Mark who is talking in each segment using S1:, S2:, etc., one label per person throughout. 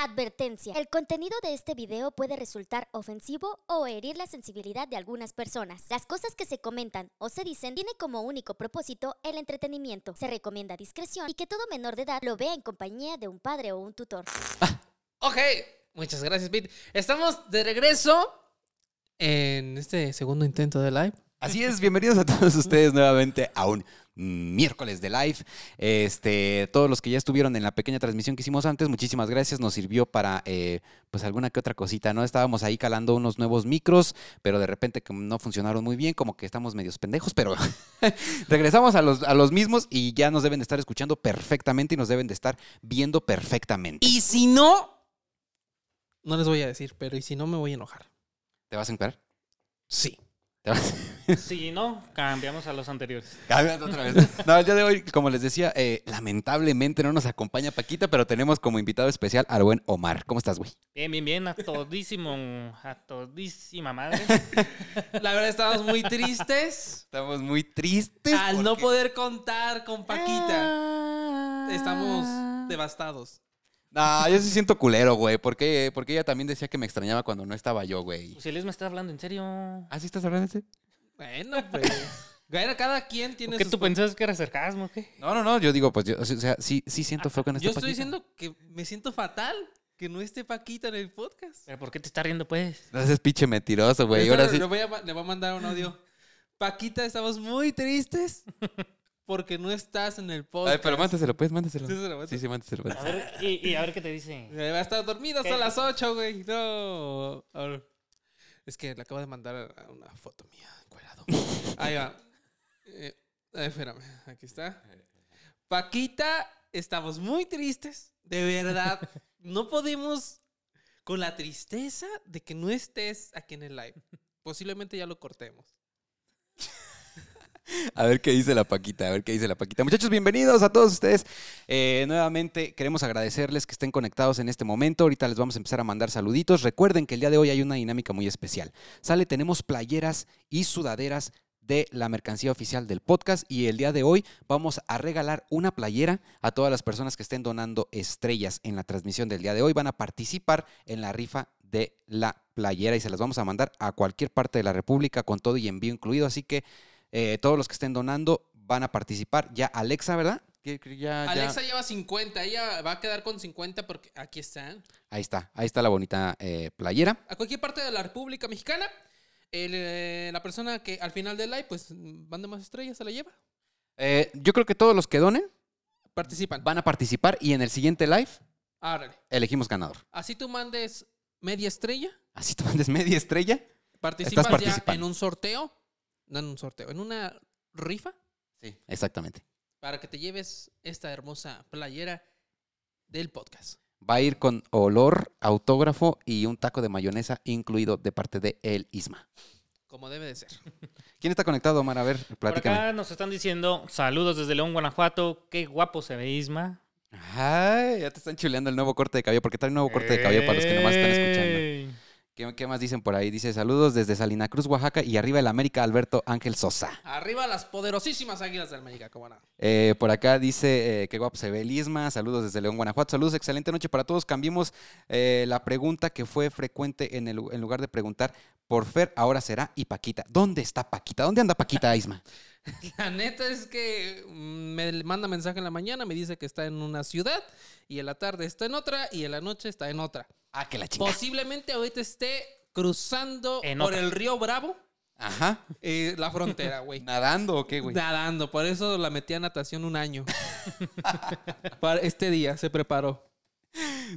S1: Advertencia. El contenido de este video puede resultar ofensivo o herir la sensibilidad de algunas personas. Las cosas que se comentan o se dicen tiene como único propósito el entretenimiento. Se recomienda discreción y que todo menor de edad lo vea en compañía de un padre o un tutor.
S2: Ok, muchas gracias, Pete. Estamos de regreso en este segundo intento de live.
S3: Así es, bienvenidos a todos ustedes nuevamente a un miércoles de live. Este, todos los que ya estuvieron en la pequeña transmisión que hicimos antes, muchísimas gracias. Nos sirvió para eh, pues alguna que otra cosita, ¿no? Estábamos ahí calando unos nuevos micros, pero de repente no funcionaron muy bien, como que estamos medios pendejos, pero regresamos a los, a los mismos y ya nos deben de estar escuchando perfectamente y nos deben de estar viendo perfectamente.
S2: Y si no, no les voy a decir, pero y si no me voy a enojar.
S3: ¿Te vas a encuadrar?
S2: Sí.
S3: ¿Te vas
S4: Si no, cambiamos a los anteriores.
S3: Cámbiate otra vez. No, el día de hoy, como les decía, eh, lamentablemente no nos acompaña Paquita, pero tenemos como invitado especial al buen Omar. ¿Cómo estás, güey?
S4: Bien, bien, bien, a todísimo, a todísima madre.
S2: La verdad, estamos muy tristes
S3: Estamos muy tristes.
S2: al no poder contar con Paquita. Estamos devastados.
S3: No, yo sí siento culero, güey. Porque, porque ella también decía que me extrañaba cuando no estaba yo, güey.
S4: Pues Elias me está hablando en serio.
S3: ¿Ah, sí estás hablando de ese?
S2: Bueno, pues. Bueno, cada quien tiene
S4: ¿Por qué
S2: sus
S4: tú pensabas que era sarcasmo o qué?
S3: No, no, no. Yo digo, pues, yo, o sea, sí, sí siento feo no esté
S2: Yo estoy
S3: Paquita.
S2: diciendo que me siento fatal que no esté Paquita en el podcast.
S4: ¿Pero por qué te está riendo, pues?
S3: No seas pinche mentiroso, güey. Ahora sí.
S2: le, voy a, ma- le voy a mandar un audio. Paquita, estamos muy tristes porque no estás en el podcast.
S3: Ay, pero mándaselo, pues, mándaselo.
S2: Sí, se lo mando.
S3: Sí, sí, mándaselo.
S4: A
S3: mándaselo.
S4: ver, y, y a ver qué te dice.
S2: Va a estar dormido hasta
S4: ¿Qué?
S2: las 8, güey. No. A ver. Es que le acabo de mandar una foto mía. Ahí va. Eh, espérame, aquí está. Paquita, estamos muy tristes. De verdad. No podemos con la tristeza de que no estés aquí en el live. Posiblemente ya lo cortemos.
S3: A ver qué dice la Paquita, a ver qué dice la Paquita. Muchachos, bienvenidos a todos ustedes. Eh, nuevamente queremos agradecerles que estén conectados en este momento. Ahorita les vamos a empezar a mandar saluditos. Recuerden que el día de hoy hay una dinámica muy especial. Sale, tenemos playeras y sudaderas de la mercancía oficial del podcast y el día de hoy vamos a regalar una playera a todas las personas que estén donando estrellas en la transmisión del día de hoy. Van a participar en la rifa de la playera y se las vamos a mandar a cualquier parte de la República con todo y envío incluido. Así que eh, todos los que estén donando van a participar. Ya Alexa, ¿verdad? Que- que ya- ya-
S2: Alexa lleva 50. Ella va a quedar con 50 porque aquí están.
S3: Ahí está, ahí está la bonita eh, playera.
S2: a cualquier parte de la República Mexicana, el, eh, la persona que al final del live, pues, mande más estrellas, se la lleva.
S3: Eh, yo creo que todos los que donen
S2: Participan.
S3: van a participar y en el siguiente live
S2: Árale.
S3: elegimos ganador.
S2: Así tú mandes media estrella,
S3: Así tú mandes media estrella.
S2: participas ya en un sorteo, no en un sorteo, en una rifa
S3: Sí, exactamente.
S2: para que te lleves esta hermosa playera del podcast.
S3: Va a ir con olor, autógrafo y un taco de mayonesa incluido de parte de El Isma.
S2: Como debe de ser.
S3: ¿Quién está conectado, Omar? A ver,
S4: Por
S3: platícame.
S4: acá nos están diciendo saludos desde León, Guanajuato. Qué guapo se ve Isma.
S3: Ay, ya te están chuleando el nuevo corte de cabello, porque trae un nuevo corte de cabello para los que nomás están escuchando. ¿Qué, qué más dicen por ahí? Dice saludos desde Salina Cruz, Oaxaca y arriba el América Alberto Ángel Sosa.
S2: Arriba las poderosísimas águilas del América, cómo no.
S3: Eh, por acá dice eh, qué guapo se ve el Isma. Saludos desde León, Guanajuato. Saludos, excelente noche para todos. Cambiemos eh, la pregunta que fue frecuente en, el, en lugar de preguntar por Fer, ahora será y Paquita. ¿Dónde está Paquita? ¿Dónde anda Paquita, Isma?
S2: La neta es que mm, me manda mensaje en la mañana, me dice que está en una ciudad y en la tarde está en otra y en la noche está en otra.
S3: Ah, que la chingada.
S2: Posiblemente ahorita esté cruzando
S4: En
S2: por
S4: otra.
S2: el río Bravo
S3: Ajá.
S2: eh, la frontera, güey.
S3: ¿Nadando o qué, güey?
S2: Nadando, por eso la metí a natación un año. Para este día se preparó.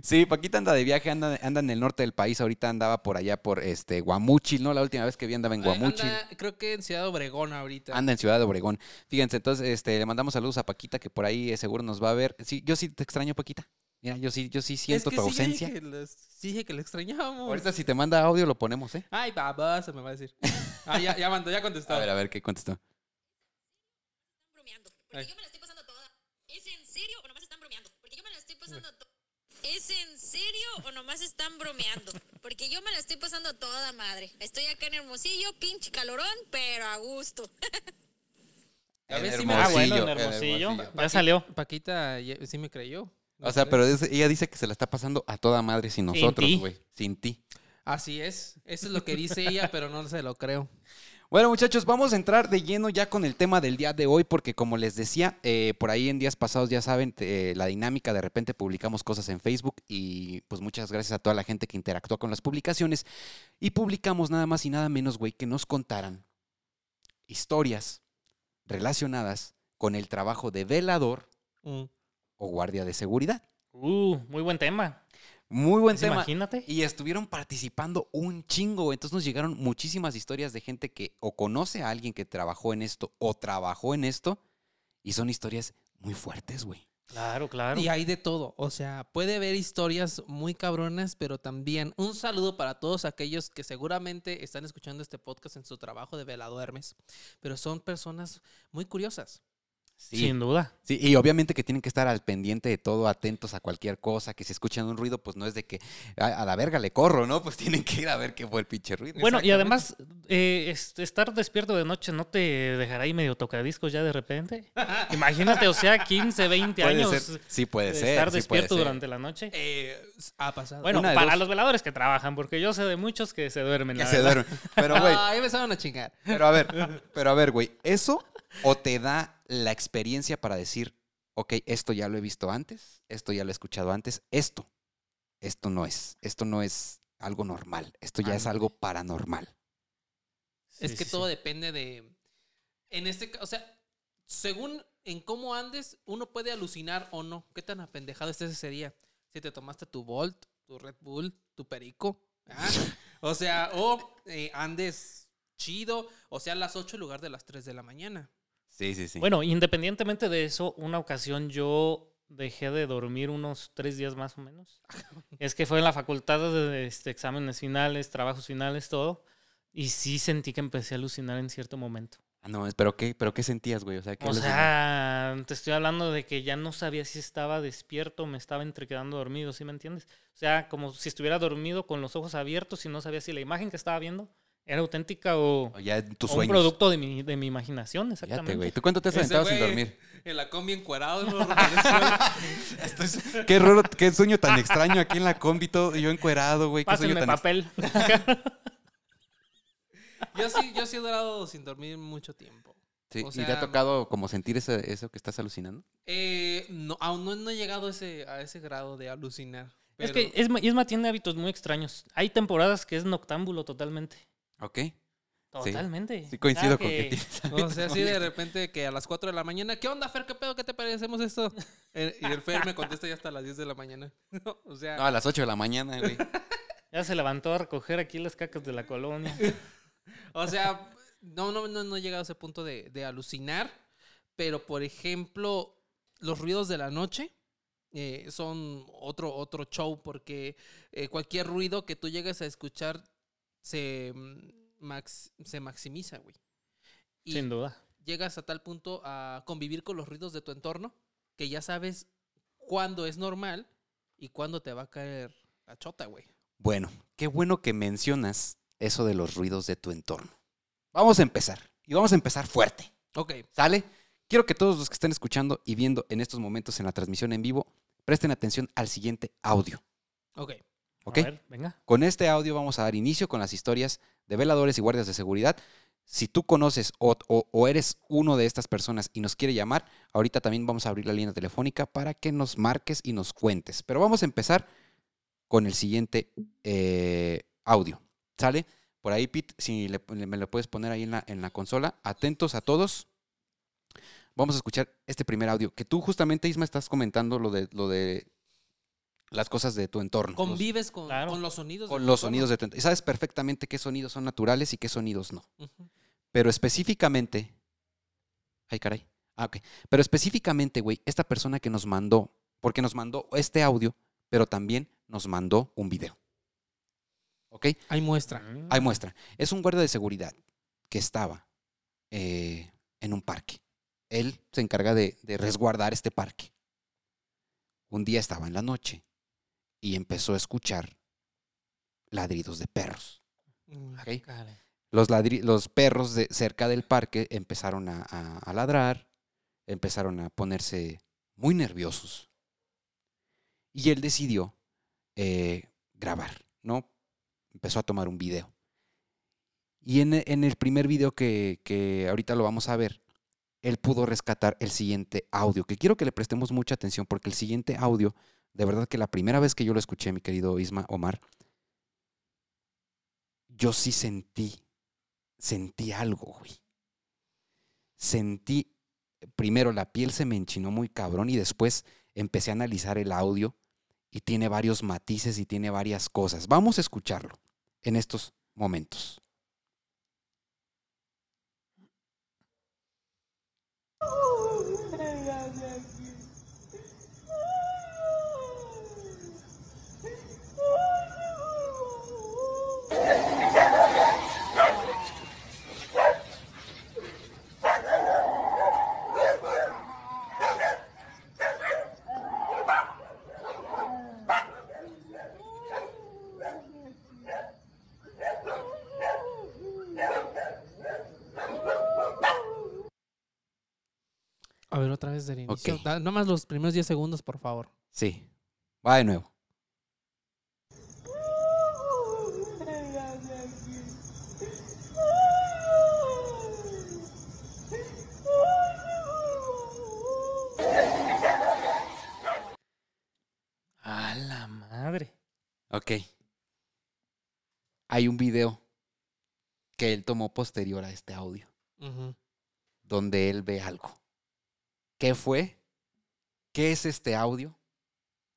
S3: Sí, Paquita anda de viaje, anda, anda en el norte del país. Ahorita andaba por allá por este Guamúchil, ¿no? La última vez que vi andaba en Guamúchil.
S2: Anda, creo que en Ciudad Obregón ahorita.
S3: Anda en Ciudad de Obregón. Fíjense, entonces este, le mandamos saludos a Paquita, que por ahí eh, seguro nos va a ver. Sí, yo sí te extraño, Paquita. Mira, yo sí, yo sí siento
S2: es que
S3: tu
S2: sí,
S3: ausencia.
S2: dije que sí dije que le extrañábamos.
S3: Ahorita si te manda audio lo ponemos, ¿eh?
S2: Ay, babá, se me va a decir. Ah, ya, ya mandó, ya contestó.
S3: A ver, a ver, ¿qué contestó?
S5: bromeando. Porque.
S2: Ay.
S5: yo me la estoy pasando toda. ¿Es en serio o nomás están bromeando? Porque yo me la estoy pasando toda. ¿Es en serio o nomás están bromeando? Porque yo me la estoy pasando toda madre. Estoy acá en Hermosillo, pinche calorón, pero a gusto.
S2: A ver si me-
S4: Ah, bueno, en
S3: Hermosillo, en
S4: Hermosillo.
S3: Hermosillo.
S4: Ya salió.
S2: Paquita sí me creyó.
S3: O sea, pero es- ella dice que se la está pasando a toda madre sin nosotros, güey. Sin ti.
S2: Así es. Eso es lo que dice ella, pero no se lo creo.
S3: Bueno, muchachos, vamos a entrar de lleno ya con el tema del día de hoy, porque como les decía, eh, por ahí en días pasados ya saben eh, la dinámica, de repente publicamos cosas en Facebook y pues muchas gracias a toda la gente que interactúa con las publicaciones y publicamos nada más y nada menos, güey, que nos contaran historias relacionadas con el trabajo de velador
S2: Mm.
S3: o guardia de seguridad.
S4: Uh, muy buen tema.
S3: Muy buen
S4: Pues
S3: tema.
S4: Imagínate.
S3: Y estuvieron participando un chingo. güey. Entonces nos llegaron muchísimas historias de gente que o conoce a alguien que trabajó en esto o trabajó en esto. Y son historias muy fuertes, güey.
S4: Claro, claro.
S2: Y hay de todo. O sea, puede haber historias muy cabronas, pero también un saludo para todos aquellos que seguramente están escuchando este podcast en su trabajo de velador Hermes. Pero son personas muy curiosas.
S3: Sí.
S4: Sin duda.
S3: Sí, y obviamente que tienen que estar al pendiente de todo, atentos a cualquier cosa, que si escuchan un ruido, pues no es de que a, a la verga le corro, ¿no? Pues tienen que ir a ver qué fue el pinche ruido.
S4: Bueno, y además, eh, es- estar despierto de noche no te dejará ahí medio tocadiscos ya de repente. Imagínate, o sea, 15, 20
S3: Puede
S4: años
S3: ser. Sí, puede
S4: de
S3: ser.
S4: estar
S3: sí puede
S4: despierto
S3: ser.
S4: durante la noche.
S2: Eh, ha pasado.
S4: Bueno, para
S3: dos.
S4: los veladores que trabajan, porque yo sé de muchos que se duermen.
S3: Que
S4: la
S3: se
S4: verdad.
S3: duermen. Pero, güey,
S2: Ah, ahí me saben a chingar.
S3: Pero a ver, pero a ver, güey, ¿eso o te da la experiencia para decir, ok, esto ya lo he visto antes, esto ya lo he escuchado antes, esto, esto no es, esto no es algo normal, esto ya es algo paranormal.
S2: Es
S4: Sí,
S2: que
S4: sí,
S2: todo
S4: sí.
S2: depende de. En este caso, o sea, según en cómo andes, uno puede alucinar o no. ¿Qué tan apendejado estés ese día? Si te tomaste tu Volt, tu Red Bull, tu Perico. ¿ah? O sea, o eh, andes chido, o sea, a las 8 en lugar de las 3 de la mañana.
S3: Sí, sí, sí.
S4: Bueno, independientemente de eso, una ocasión yo dejé de dormir unos tres días más o menos. es que fue en la facultad de este, exámenes finales, trabajos finales, todo. Y sí sentí que empecé a alucinar en cierto momento.
S3: Ah, no, pero qué, pero qué sentías, güey, o sea, ¿qué
S4: O sea, te estoy hablando de que ya no sabía si estaba despierto me estaba entrequedando dormido, ¿sí me entiendes? O sea, como si estuviera dormido con los ojos abiertos y no sabía si la imagen que estaba viendo era auténtica o,
S3: o ya tus
S4: o un
S3: sueños.
S4: producto de mi, de mi imaginación,
S3: Fíjate,
S4: exactamente.
S3: güey. ¿Tú cuánto te has
S2: Ese
S3: aventado sin
S2: güey
S3: dormir?
S2: En la combi encuerado.
S3: qué raro, qué sueño tan extraño aquí en la combi, todo, yo encuerado, güey. Qué sueño
S4: Pásenme
S3: tan
S4: papel.
S2: yo, sí, yo sí he durado sin dormir mucho tiempo.
S3: Sí,
S2: O
S3: ¿Y te ha
S2: sea,
S3: tocado como sentir ese- eso que estás alucinando?
S2: Eh, no, aún no, no he llegado a ese, a ese grado de alucinar.
S4: Es
S2: pero-
S4: que Esma, Isma tiene hábitos muy extraños. Hay temporadas que es noctámbulo totalmente.
S3: Ok.
S4: Totalmente.
S3: Sí coincido con que tienes
S2: O sea, así de repente que a las 4 de la mañana, ¿qué onda, Fer? ¿Qué pedo? ¿Qué te parecemos esto? Eh, Y el Fer me contesta ya hasta las 10 de la mañana. No, o sea,
S3: No, a las 8 de la mañana, güey.
S4: Ya se levantó a recoger aquí las cacas de la colonia.
S2: o sea, no, no, no, no he llegado a ese punto de, de alucinar. Pero, por ejemplo, los ruidos de la noche eh, son otro, otro show porque eh, cualquier ruido que tú llegues a escuchar se, mm, max- se maximiza, güey. Y-
S4: Sin duda.
S2: llegas a tal punto a convivir con los ruidos de tu entorno que ya sabes cuándo es normal y cuándo te va a caer la chota, güey.
S3: Bueno, qué bueno que mencionas eso de los ruidos de tu entorno. Vamos a empezar. Y vamos a empezar fuerte.
S2: Ok,
S3: ¿Sale? Quiero que todos los que estén escuchando y viendo en estos momentos en la transmisión en vivo presten atención al siguiente audio.
S2: ok.
S3: ¿Ok?
S4: A ver, venga.
S3: Con este audio vamos a dar inicio con las historias de veladores y guardias de seguridad. Si tú conoces o, o- o eres uno de estas personas y nos quiere llamar, ahorita también vamos a abrir la línea telefónica para que nos marques y nos cuentes. Pero vamos a empezar con el siguiente eh, audio. ¿Sale? Por ahí, Pete, si le- me lo puedes poner ahí en la, en la consola. Atentos a todos. Vamos a escuchar este primer audio. Que tú justamente, Isma, estás comentando lo de, lo de las cosas de tu entorno. los-
S2: Convives con,
S4: Claro.
S2: con los sonidos.
S3: con
S2: de tu
S3: los
S2: entorno.
S3: sonidos de tu entorno. Y sabes perfectamente qué sonidos son naturales y qué sonidos no. Pero específicamente. Ay, caray. Ah, ok. Pero específicamente, güey, esta persona que nos mandó, porque nos mandó este audio, pero también nos mandó un video. ¿Ok?
S2: Hay muestra.
S3: Hay muestra. Es un guardia de seguridad que estaba eh, en un parque. Él se encarga de, de resguardar este parque. Un día estaba en la noche y empezó a escuchar ladridos de perros.
S2: Mm.
S3: Los, ladri- los perros de cerca del parque empezaron a, a- a ladrar, empezaron a ponerse muy nerviosos. Y él decidió eh, grabar, ¿no? Empezó a tomar un video. Y en, en el primer video que, que ahorita lo vamos a ver, él pudo rescatar el siguiente audio, que quiero que le prestemos mucha atención porque el siguiente audio, de verdad que la primera vez que yo lo escuché, mi querido Isma Omar, yo sí sentí, sentí algo, güey. Sentí, primero la piel se me enchinó muy cabrón y después empecé a analizar el audio y tiene varios matices y tiene varias cosas. Vamos a escucharlo en estos momentos.
S2: A ver, otra vez del inicio.
S3: Ok.
S2: Da- Nada más los primeros 10 segundos, por favor.
S3: Sí, va de nuevo.
S4: A la madre.
S3: Ok. Hay un video que él tomó posterior a este audio, donde él ve algo. ¿Qué fue? ¿Qué es este audio?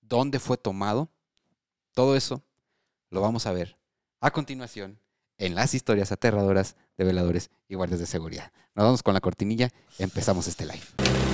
S3: ¿Dónde fue tomado? Todo eso lo vamos a ver a continuación en las historias aterradoras de veladores y guardias de seguridad. Nos vamos con la cortinilla, empezamos este live.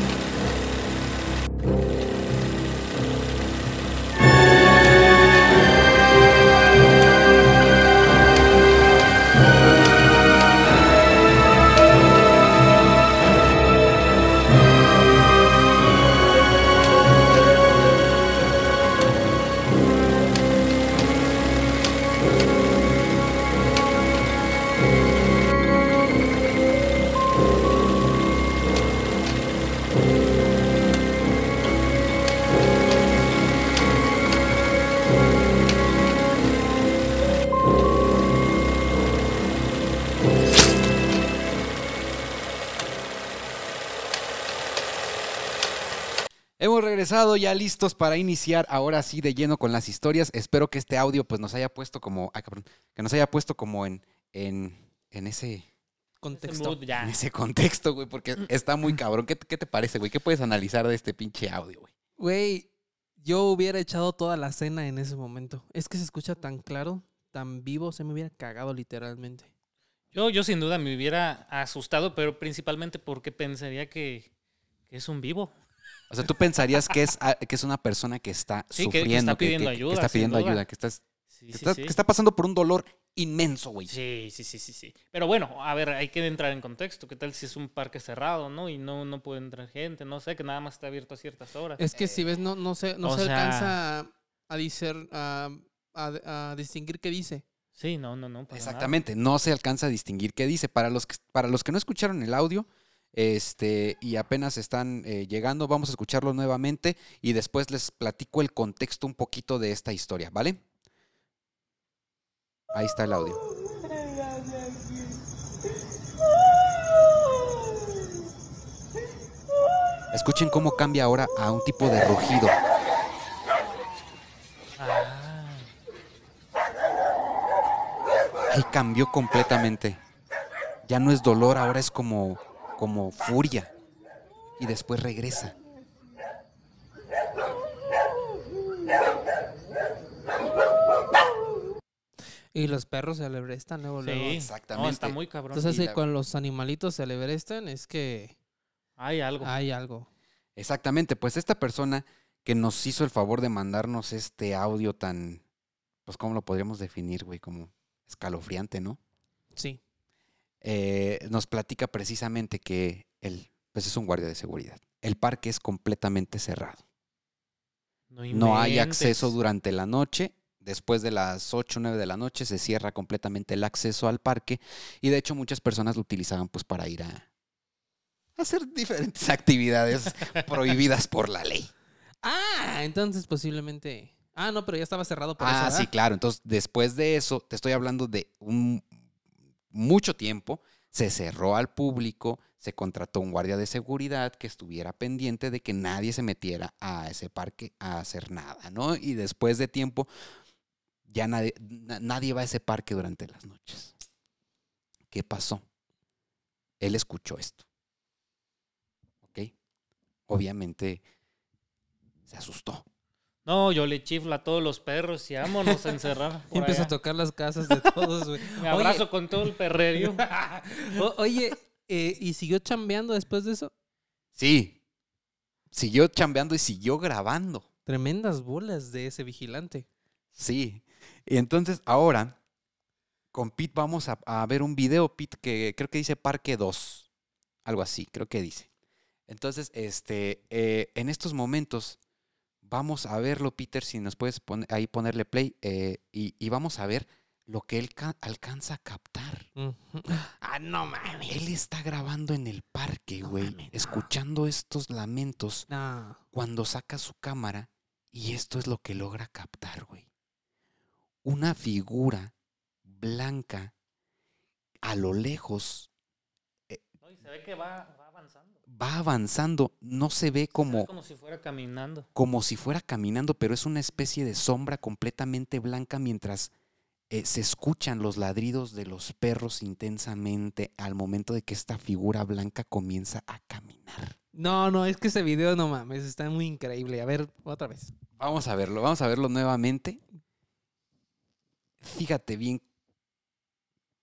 S3: Regresado ya listos para iniciar ahora sí de lleno con las historias. Espero que este audio pues nos haya puesto como, ay, cabrón, que nos haya puesto como en, en, en ese,
S4: Ese
S2: Contexto.
S4: mood ya.
S3: en ese contexto, güey, porque está muy cabrón. ¿Qué, qué te parece, güey? ¿Qué puedes analizar de este pinche audio, güey?
S2: Güey, yo hubiera echado toda la cena en ese momento. Es que se escucha tan claro, tan vivo, se me hubiera cagado literalmente.
S4: Yo, yo sin duda me hubiera asustado, pero principalmente porque pensaría que, que es un vivo.
S3: O sea, tú pensarías que es, ah, que es una persona que está
S4: Sí, que- que
S3: sufriendo,
S4: está pidiendo ayuda,
S3: está
S4: sin
S3: pidiendo
S4: duda.
S3: ayuda, que, estás,
S4: Sí,
S3: que
S4: sí,
S3: está,
S4: sí.
S3: que está pasando por un dolor inmenso, güey.
S4: Sí, sí, sí, sí, sí. Pero bueno, a ver, hay que entrar en contexto. ¿Qué tal si es un parque cerrado, no? Y no, no puede entrar gente, no sé, que nada más está abierto a ciertas horas.
S2: Es que si ves, no, no se, no se
S4: sea-
S2: alcanza a, dicer- a, a- a distinguir qué dice.
S4: Sí, no, no, no. nada.
S3: Exactamente, no se alcanza a distinguir qué dice. Para los que, para los que no escucharon el audio este, y apenas están eh, llegando, vamos a escucharlo nuevamente y después les platico el contexto un poquito de esta historia, ¿vale? Ahí está el audio. Escuchen cómo cambia ahora a un tipo de rugido.
S4: Ah,
S3: Ahí cambió completamente. Ya no es dolor, ahora es como, como furia. Y después regresa.
S2: Y los perros se alebrestan luego, luego.
S4: sí,
S3: exactamente.
S4: No, está muy cabrón.
S2: Entonces, si
S3: la-
S2: con los animalitos se alebrestan, es que
S4: hay algo.
S2: hay algo.
S3: Exactamente, pues esta persona que nos hizo el favor de mandarnos este audio tan, pues cómo lo podríamos definir, güey, como escalofriante, ¿no?
S2: Sí.
S3: Eh, nos platica precisamente que él, pues es un guardia de seguridad. El parque es completamente cerrado. No hay acceso durante la noche. Después de las 8 o 9 de la noche se cierra completamente el acceso al parque y de hecho muchas personas lo utilizaban pues para ir a hacer diferentes actividades prohibidas por la ley.
S2: Ah, entonces posiblemente. Ah, no, pero ya estaba cerrado por eso.
S3: Ah, sí, claro. Entonces, después de eso, te estoy hablando de un mucho tiempo, se cerró al público, se contrató un guardia de seguridad que estuviera pendiente de que nadie se metiera a ese parque a hacer nada, ¿no? Y después de tiempo, ya nadie, na- nadie va a ese parque durante las noches. ¿Qué pasó? Él escuchó esto. ¿Ok? Obviamente se asustó.
S4: No, yo le chiflo a todos los perros y vámonos a encerrar.
S2: Y empezó a tocar las casas de todos, güey.
S4: Me abrazo con todo el perrerio.
S2: O- oye, eh, ¿y siguió chambeando después de eso?
S3: Sí. Siguió chambeando y siguió grabando.
S2: Tremendas bolas de ese vigilante.
S3: Sí. Y entonces ahora, con Pete vamos a, a ver un video, Pete, que creo que dice Parque 2. Algo así, creo que dice. Entonces, este, eh, en estos momentos, vamos a verlo, Peter, si nos puedes pon- ahí ponerle play, eh, y, y vamos a ver lo que él ca- alcanza a captar.
S2: Ah, no mames.
S3: Él está grabando en el parque, güey,
S2: no.
S3: escuchando estos lamentos
S2: No.
S3: cuando saca su cámara y esto es lo que logra captar, güey. Una figura blanca a lo lejos
S4: No, y se ve que va, va avanzando.
S3: va avanzando, no se ve
S4: Se ve
S3: como
S4: como si fuera caminando.
S3: como si fuera caminando, pero es una especie de sombra completamente blanca mientras eh, se escuchan los ladridos de los perros intensamente al momento de que esta figura blanca comienza a caminar.
S2: No, no, es que ese video, no mames, está muy increíble. A ver, otra vez.
S3: Vamos a verlo, vamos a verlo nuevamente. Fíjate bien.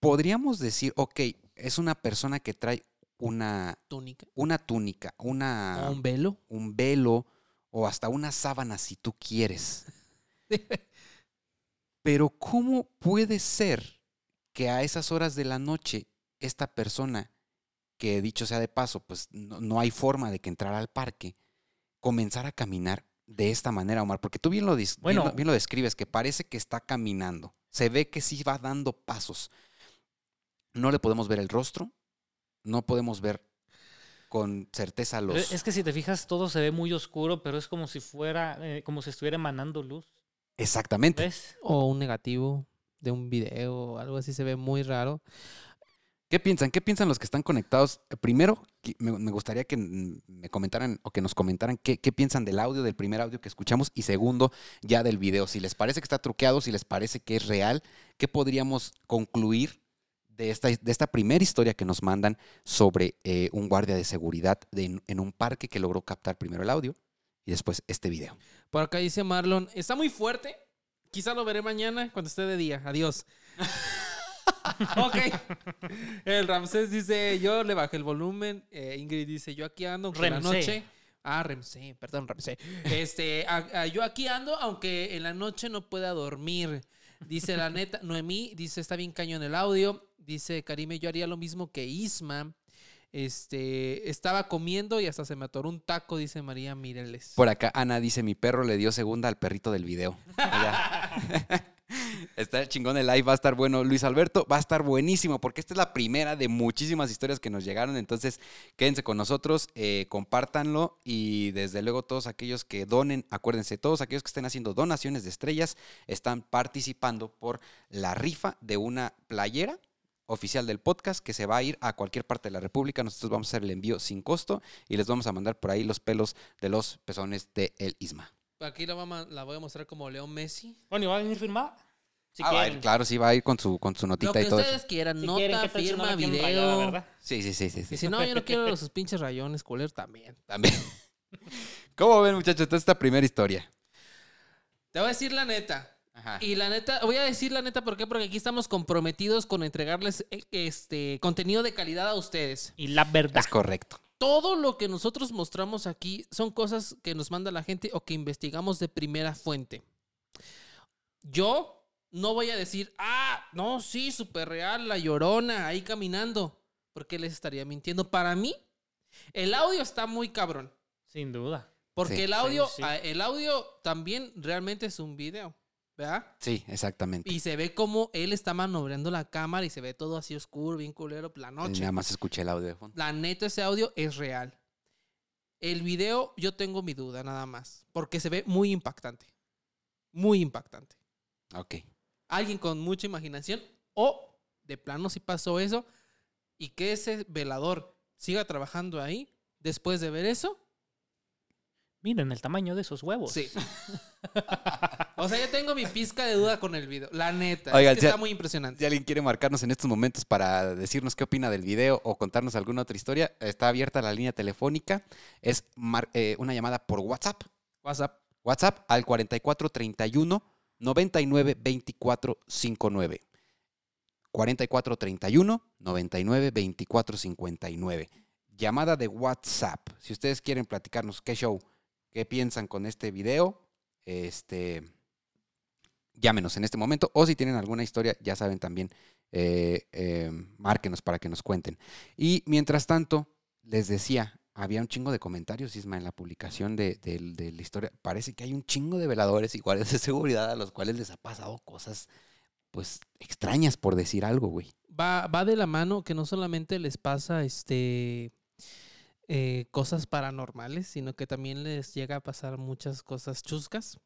S3: Podríamos decir, ok, es una persona que trae una,
S2: Túnica.
S3: una túnica, una,
S2: un velo.
S3: un velo o hasta una sábana si tú quieres. Pero ¿cómo puede ser que a esas horas de la noche esta persona, que dicho sea de paso, pues no, no hay forma de que entrara al parque, comenzara a caminar de esta manera, Omar? Porque tú bien lo- bien lo describes, que parece que está caminando. Se ve que sí va dando pasos. No le podemos ver el rostro, no podemos ver con certeza los...
S4: Es que si te fijas, todo se ve muy oscuro, pero es como si fuera, eh, como si estuviera emanando luz.
S3: Exactamente.
S4: ¿Ves?
S2: O un negativo de un video o algo así se ve muy raro.
S3: ¿Qué piensan? ¿Qué piensan los que están conectados? Primero, me, gustaría que me comentaran o que nos comentaran qué, qué piensan del audio, del primer audio que escuchamos, y segundo, ya del video. Si les parece que está truqueado, si les parece que es real, ¿qué podríamos concluir de esta, de esta primera historia que nos mandan sobre eh, un guardia de seguridad de- en, en un parque que logró captar primero el audio y después este video?
S2: Por acá dice Marlon, está muy fuerte. Quizá lo veré mañana cuando esté de día. Adiós. ok. El Ramsés dice, yo le bajé el volumen. Eh, Ingrid dice, yo aquí ando aunque en la
S4: Remsé.
S2: noche. Ah, Remsé, perdón, Remsé. Este, a- a- yo aquí ando aunque en la noche no pueda dormir. Dice la neta, Noemí dice, está bien cañón el audio. Dice Karime, yo haría lo mismo que Isma. Este, estaba comiendo y hasta se me atoró un taco, dice María Mireles.
S3: Por acá Ana dice, mi perro le dio segunda al perrito del video. Está chingón el live, va a estar bueno. Luis Alberto, va a estar buenísimo porque esta es la primera de muchísimas historias que nos llegaron. Entonces, quédense con nosotros, eh, compártanlo y desde luego todos aquellos que donen, acuérdense, todos aquellos que estén haciendo donaciones de estrellas están participando por la rifa de una playera oficial del podcast que se va a ir a cualquier parte de la República. Nosotros vamos a hacer el envío sin costo y les vamos a mandar por ahí los pelos de los pezones de El Isma.
S2: Aquí la, vamos a- la voy a mostrar como Leo Messi.
S4: Bueno, ¿y va a venir firmada? Si
S3: Ah, va a ir, claro, sí, va a ir con su, con su
S2: Lo
S3: notita
S2: que
S3: y todo
S2: ustedes
S3: eso.
S2: quieran,
S4: Si
S2: nota,
S4: quieren, ¿qué tal si no
S2: firma, video.
S4: verdad?
S3: Sí, sí, sí, sí. sí.
S2: y si no, yo no quiero sus pinches rayones, culeros también.
S3: También. ¿Cómo ven, muchachos? Esta es esta primera historia.
S2: Te voy a decir la neta.
S3: Ajá.
S2: Y la neta, voy a decir la neta, ¿por qué? Porque aquí estamos comprometidos con entregarles eh, este contenido de calidad a ustedes.
S4: Y la verdad.
S3: Es correcto.
S2: Todo lo que nosotros mostramos aquí son cosas que nos manda la gente o que investigamos de primera fuente. Yo no voy a decir, ah, no, sí, súper real, la llorona ahí caminando, porque les estaría mintiendo. Para mí, el audio está muy cabrón.
S4: Sin duda.
S2: Porque
S3: Sí.
S2: el audio,
S4: Sí, sí.
S2: ah, el audio también realmente es un video, ¿verdad?
S3: Sí, exactamente.
S2: Y se ve como él está maniobrando la cámara y se ve todo así oscuro, bien culero, la noche.
S3: Nada más escuché el audio de fondo.
S2: La neta, ese audio es real. El video, yo tengo mi duda nada más. Porque se ve muy impactante. Muy impactante.
S3: Ok.
S2: Alguien con mucha imaginación. O de plano si pasó eso. Y que ese velador siga trabajando ahí. Después de ver eso.
S4: Miren el tamaño de esos huevos.
S2: Sí. o sea, yo tengo mi pizca de duda con el video. La neta.
S3: Oigan,
S2: es que
S3: si-
S2: está muy impresionante.
S3: Si alguien quiere marcarnos en estos momentos para decirnos qué opina del video o contarnos alguna otra historia, está abierta la línea telefónica. Es mar- eh, una llamada por WhatsApp.
S2: WhatsApp.
S3: WhatsApp al 4431 99 24 59. 4431 99 24 59. Llamada de WhatsApp. Si ustedes quieren platicarnos qué show, qué piensan con este video, este llámenos en este momento. O si tienen alguna historia, ya saben también, eh, eh, márquenos para que nos cuenten. Y mientras tanto, les decía, había un chingo de comentarios, Isma, en la publicación de, de la historia. Parece que hay un chingo de veladores y guardias de seguridad a los cuales les ha pasado cosas, pues, extrañas, por decir algo, güey.
S2: va, va de la mano que no solamente les pasa este eh, cosas paranormales, sino que también les llega a pasar muchas cosas chuscas.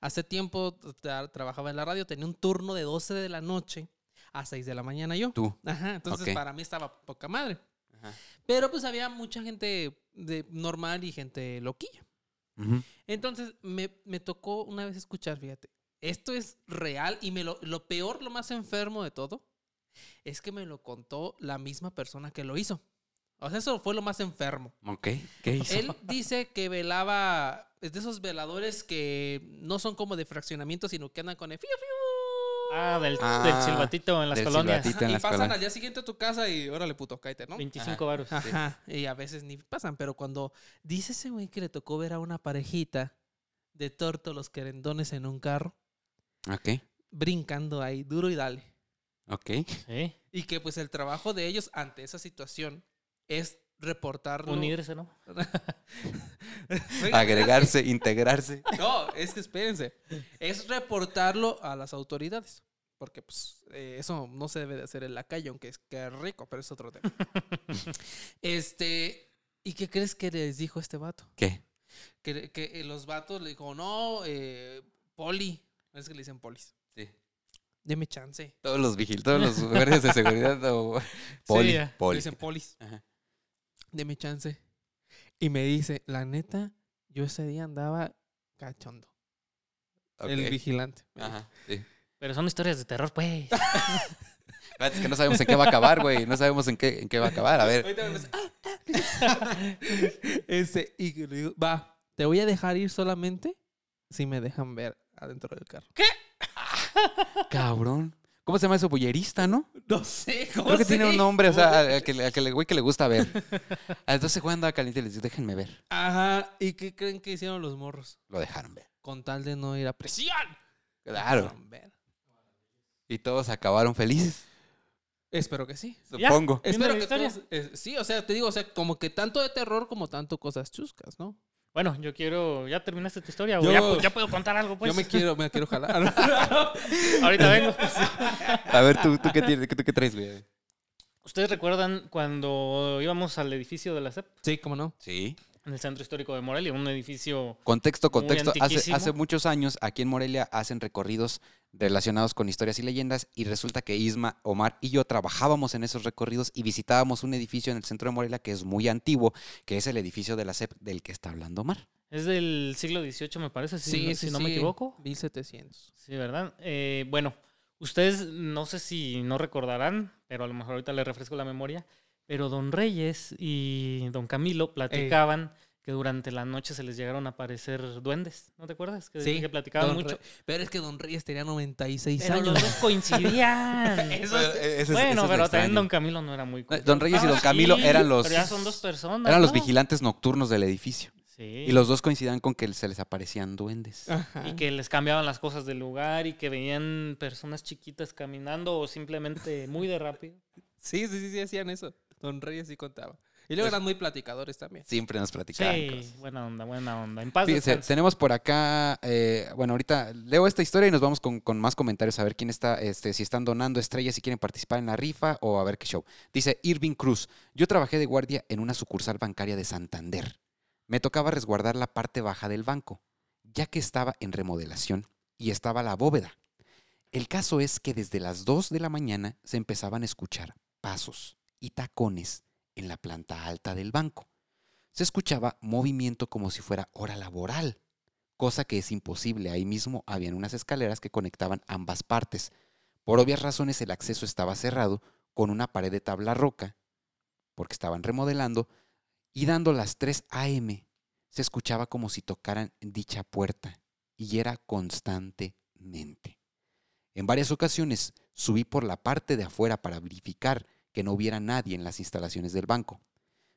S2: Hace tiempo tra- trabajaba en la radio, tenía un turno de 12 de la noche a 6 de la mañana yo.
S3: Tú.
S2: Ajá, entonces para mí estaba poca madre. Pero pues había mucha gente de normal y gente loquilla. Entonces me, me tocó una vez escuchar, fíjate, esto es real y me lo, lo peor, lo más enfermo de todo, es que me lo contó la misma persona que lo hizo. O sea, eso fue lo más enfermo.
S3: Ok, ¿qué hizo?
S2: Él dice que velaba, es de esos veladores que no son como de fraccionamiento, sino que andan con el fiu, fiu.
S4: Ah, del,
S3: Ah,
S4: del silbatito en las
S3: del
S4: colonias.
S3: en
S2: y
S3: las
S2: pasan
S3: colonias.
S2: al día siguiente a tu casa y órale puto, cállate, ¿no?
S4: 25 varos.
S2: Ajá, y a veces ni pasan, pero cuando dice ese güey que le tocó ver a una parejita de tórtolos querendones en un carro,
S3: Ok,
S2: brincando ahí, duro y dale.
S3: ok.
S4: Sí.
S2: Y que pues el trabajo de ellos ante esa situación es reportarlo.
S4: Unirse, ¿no?
S3: Agregarse, integrarse.
S2: No, es que espérense. Es reportarlo a las autoridades. Porque pues eh, eso no se debe de hacer en la calle, aunque es que rico, pero es otro tema. este, ¿y qué crees que les dijo este vato?
S3: ¿Qué?
S2: Que, que, los vatos le dijo, no, eh, poli. Es que le dicen polis.
S3: Sí.
S2: Deme chance.
S3: Todos los vigil, todos los guardias de seguridad o poli.
S2: Le
S3: poli.
S2: dicen polis.
S3: Ajá.
S2: Deme chance. Y me dice, la neta, yo ese día andaba cachondo. El vigilante.
S3: Ajá, sí.
S4: Pero son historias de terror, pues.
S3: Es que no sabemos en qué va a acabar, güey. No sabemos en qué, en qué va a acabar. A ver.
S2: Ahorita me empieza, "Ah, este, y le digo, va, te voy a dejar ir solamente si me dejan ver adentro del carro.
S3: Cabrón. ¿Cómo se llama eso? Bullerista, ¿no?
S2: No sé, ¿cómo
S3: Creo que tiene un nombre, o sea, al que, al que le- güey que le gusta ver. Entonces Juan andaba caliente y les dijo, déjenme ver.
S2: Ajá, ¿y qué creen que hicieron los morros?
S3: Lo dejaron ver.
S2: Con tal de no ir a presión.
S3: Claro.
S2: Dejaron ver.
S3: Y todos acabaron felices,
S2: Espero que sí.
S4: ¿Ya?
S3: supongo.
S4: ¿Fin de
S2: Espero
S4: la
S2: que
S4: historia?
S2: todos- eh, sí, o sea, te digo, o sea, como que tanto de terror como tanto cosas chuscas, ¿no?
S4: Bueno, yo quiero. ¿Ya terminaste tu historia? ¿O
S2: Yo-
S4: ya puedo contar algo, pues?
S2: Yo me quiero, me quiero jalar.
S4: Ahorita vengo.
S3: A ver, ¿tú, tú, qué, tienes, tú qué traes, güey?
S4: ¿Ustedes recuerdan cuando íbamos al edificio de la SEP?
S2: sí, cómo no.
S3: Sí.
S4: En el Centro Histórico de Morelia, un edificio
S3: Contexto,
S4: Muy
S3: contexto. Hace,
S4: antiquísimo.
S3: hace muchos años aquí en Morelia hacen recorridos relacionados con historias y leyendas y resulta que Isma, Omar y yo trabajábamos en esos recorridos y visitábamos un edificio en el centro de Morelia que es muy antiguo, que es el edificio de la SEP del que está hablando Omar.
S4: Es del siglo XVIII, me parece, si, no- si no me equivoco.
S2: 1700.
S4: Sí, ¿verdad? Eh, bueno, ustedes no sé si no recordarán, pero a lo mejor ahorita les refresco la memoria, pero don Reyes y don Camilo platicaban que durante la noche se les llegaron a aparecer duendes, ¿no te acuerdas? Que,
S2: Sí,
S4: que platicaban mucho.
S2: Re- Pero es que Don Reyes tenía 96
S4: Pero
S2: años.
S4: los dos coincidían.
S2: Eso
S3: Eso
S2: es-
S3: es-
S4: bueno,
S3: eso es
S4: pero
S3: extraño.
S4: también don Camilo no era muy...
S3: Eh, Don Reyes y don
S4: Ah,
S3: Camilo
S4: sí,
S3: eran los-
S4: Pero ya son dos personas.
S3: Eran los vigilantes nocturnos del edificio
S4: Sí.
S3: y los dos coincidían con que se les aparecían duendes.
S2: Ajá.
S4: Y que les cambiaban las cosas del lugar y que veían personas chiquitas caminando o simplemente muy de rápido.
S2: Sí, sí, sí, sí, hacían eso. Don Reyes sí contaba. Y luego eran muy platicadores también.
S3: Siempre nos platicaban
S4: Sí,
S3: cosas.
S4: buena onda, buena onda. En paz
S3: Fíjense, tenemos por acá, eh, bueno, ahorita leo esta historia y nos vamos con, con más comentarios a ver quién está, este, si están donando estrellas, si quieren participar en la rifa o a ver qué show. Dice Irving Cruz, yo trabajé de guardia en una sucursal bancaria de Santander. Me tocaba resguardar la parte baja del banco, ya que estaba en remodelación y estaba la bóveda. El caso es que desde las 2 de la mañana se empezaban a escuchar pasos y tacones en la planta alta del banco. Se escuchaba movimiento como si fuera hora laboral, cosa que es imposible. Ahí mismo habían unas escaleras que conectaban ambas partes. Por obvias razones el acceso estaba cerrado con una pared de tabla roca, porque estaban remodelando, y dando las 3 a.m. se escuchaba como si tocaran dicha puerta, y era constantemente. En varias ocasiones subí por la parte de afuera para verificar que no hubiera nadie en las instalaciones del banco.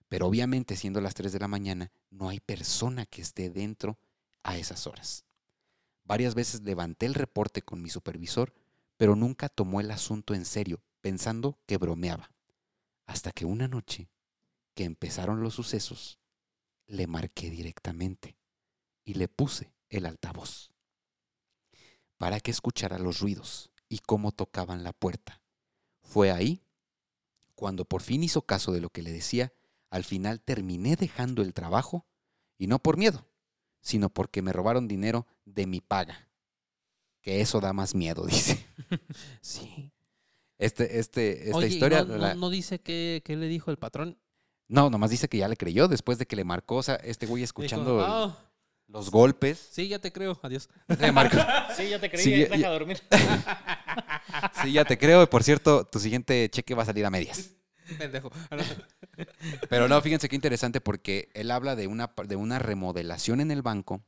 S3: Pero obviamente siendo las 3 de la mañana, no hay persona que esté dentro a esas horas. Varias veces levanté el reporte con mi supervisor, pero nunca tomó el asunto en serio, pensando que bromeaba. Hasta que una noche, que empezaron los sucesos, le marqué directamente y le puse el altavoz para que escuchara los ruidos y cómo tocaban la puerta. Fue ahí cuando por fin hizo caso de lo que le decía, al final terminé dejando el trabajo y no por miedo, sino porque me robaron dinero de mi paga. Que eso da más miedo, dice.
S2: Sí.
S3: Este, este, esta
S2: Oye, ¿y
S3: historia.
S2: no, no-
S3: la-
S2: no dice qué, qué le dijo el patrón?
S3: No, nomás dice que ya le creyó después de que le marcó, o sea, este güey
S2: Dijo,
S3: escuchando
S2: "Ah,
S3: los golpes.
S2: sí, ya te creo. Adiós.
S3: Le marcó.
S4: Sí, ya te creí,
S3: Sí, ya-
S4: deja dormir.
S3: Sí, ya te creo. Y por cierto, tu siguiente cheque va a salir a medias.
S2: Pendejo. No.
S3: Pero no, fíjense qué interesante porque él habla de una, de una remodelación en el banco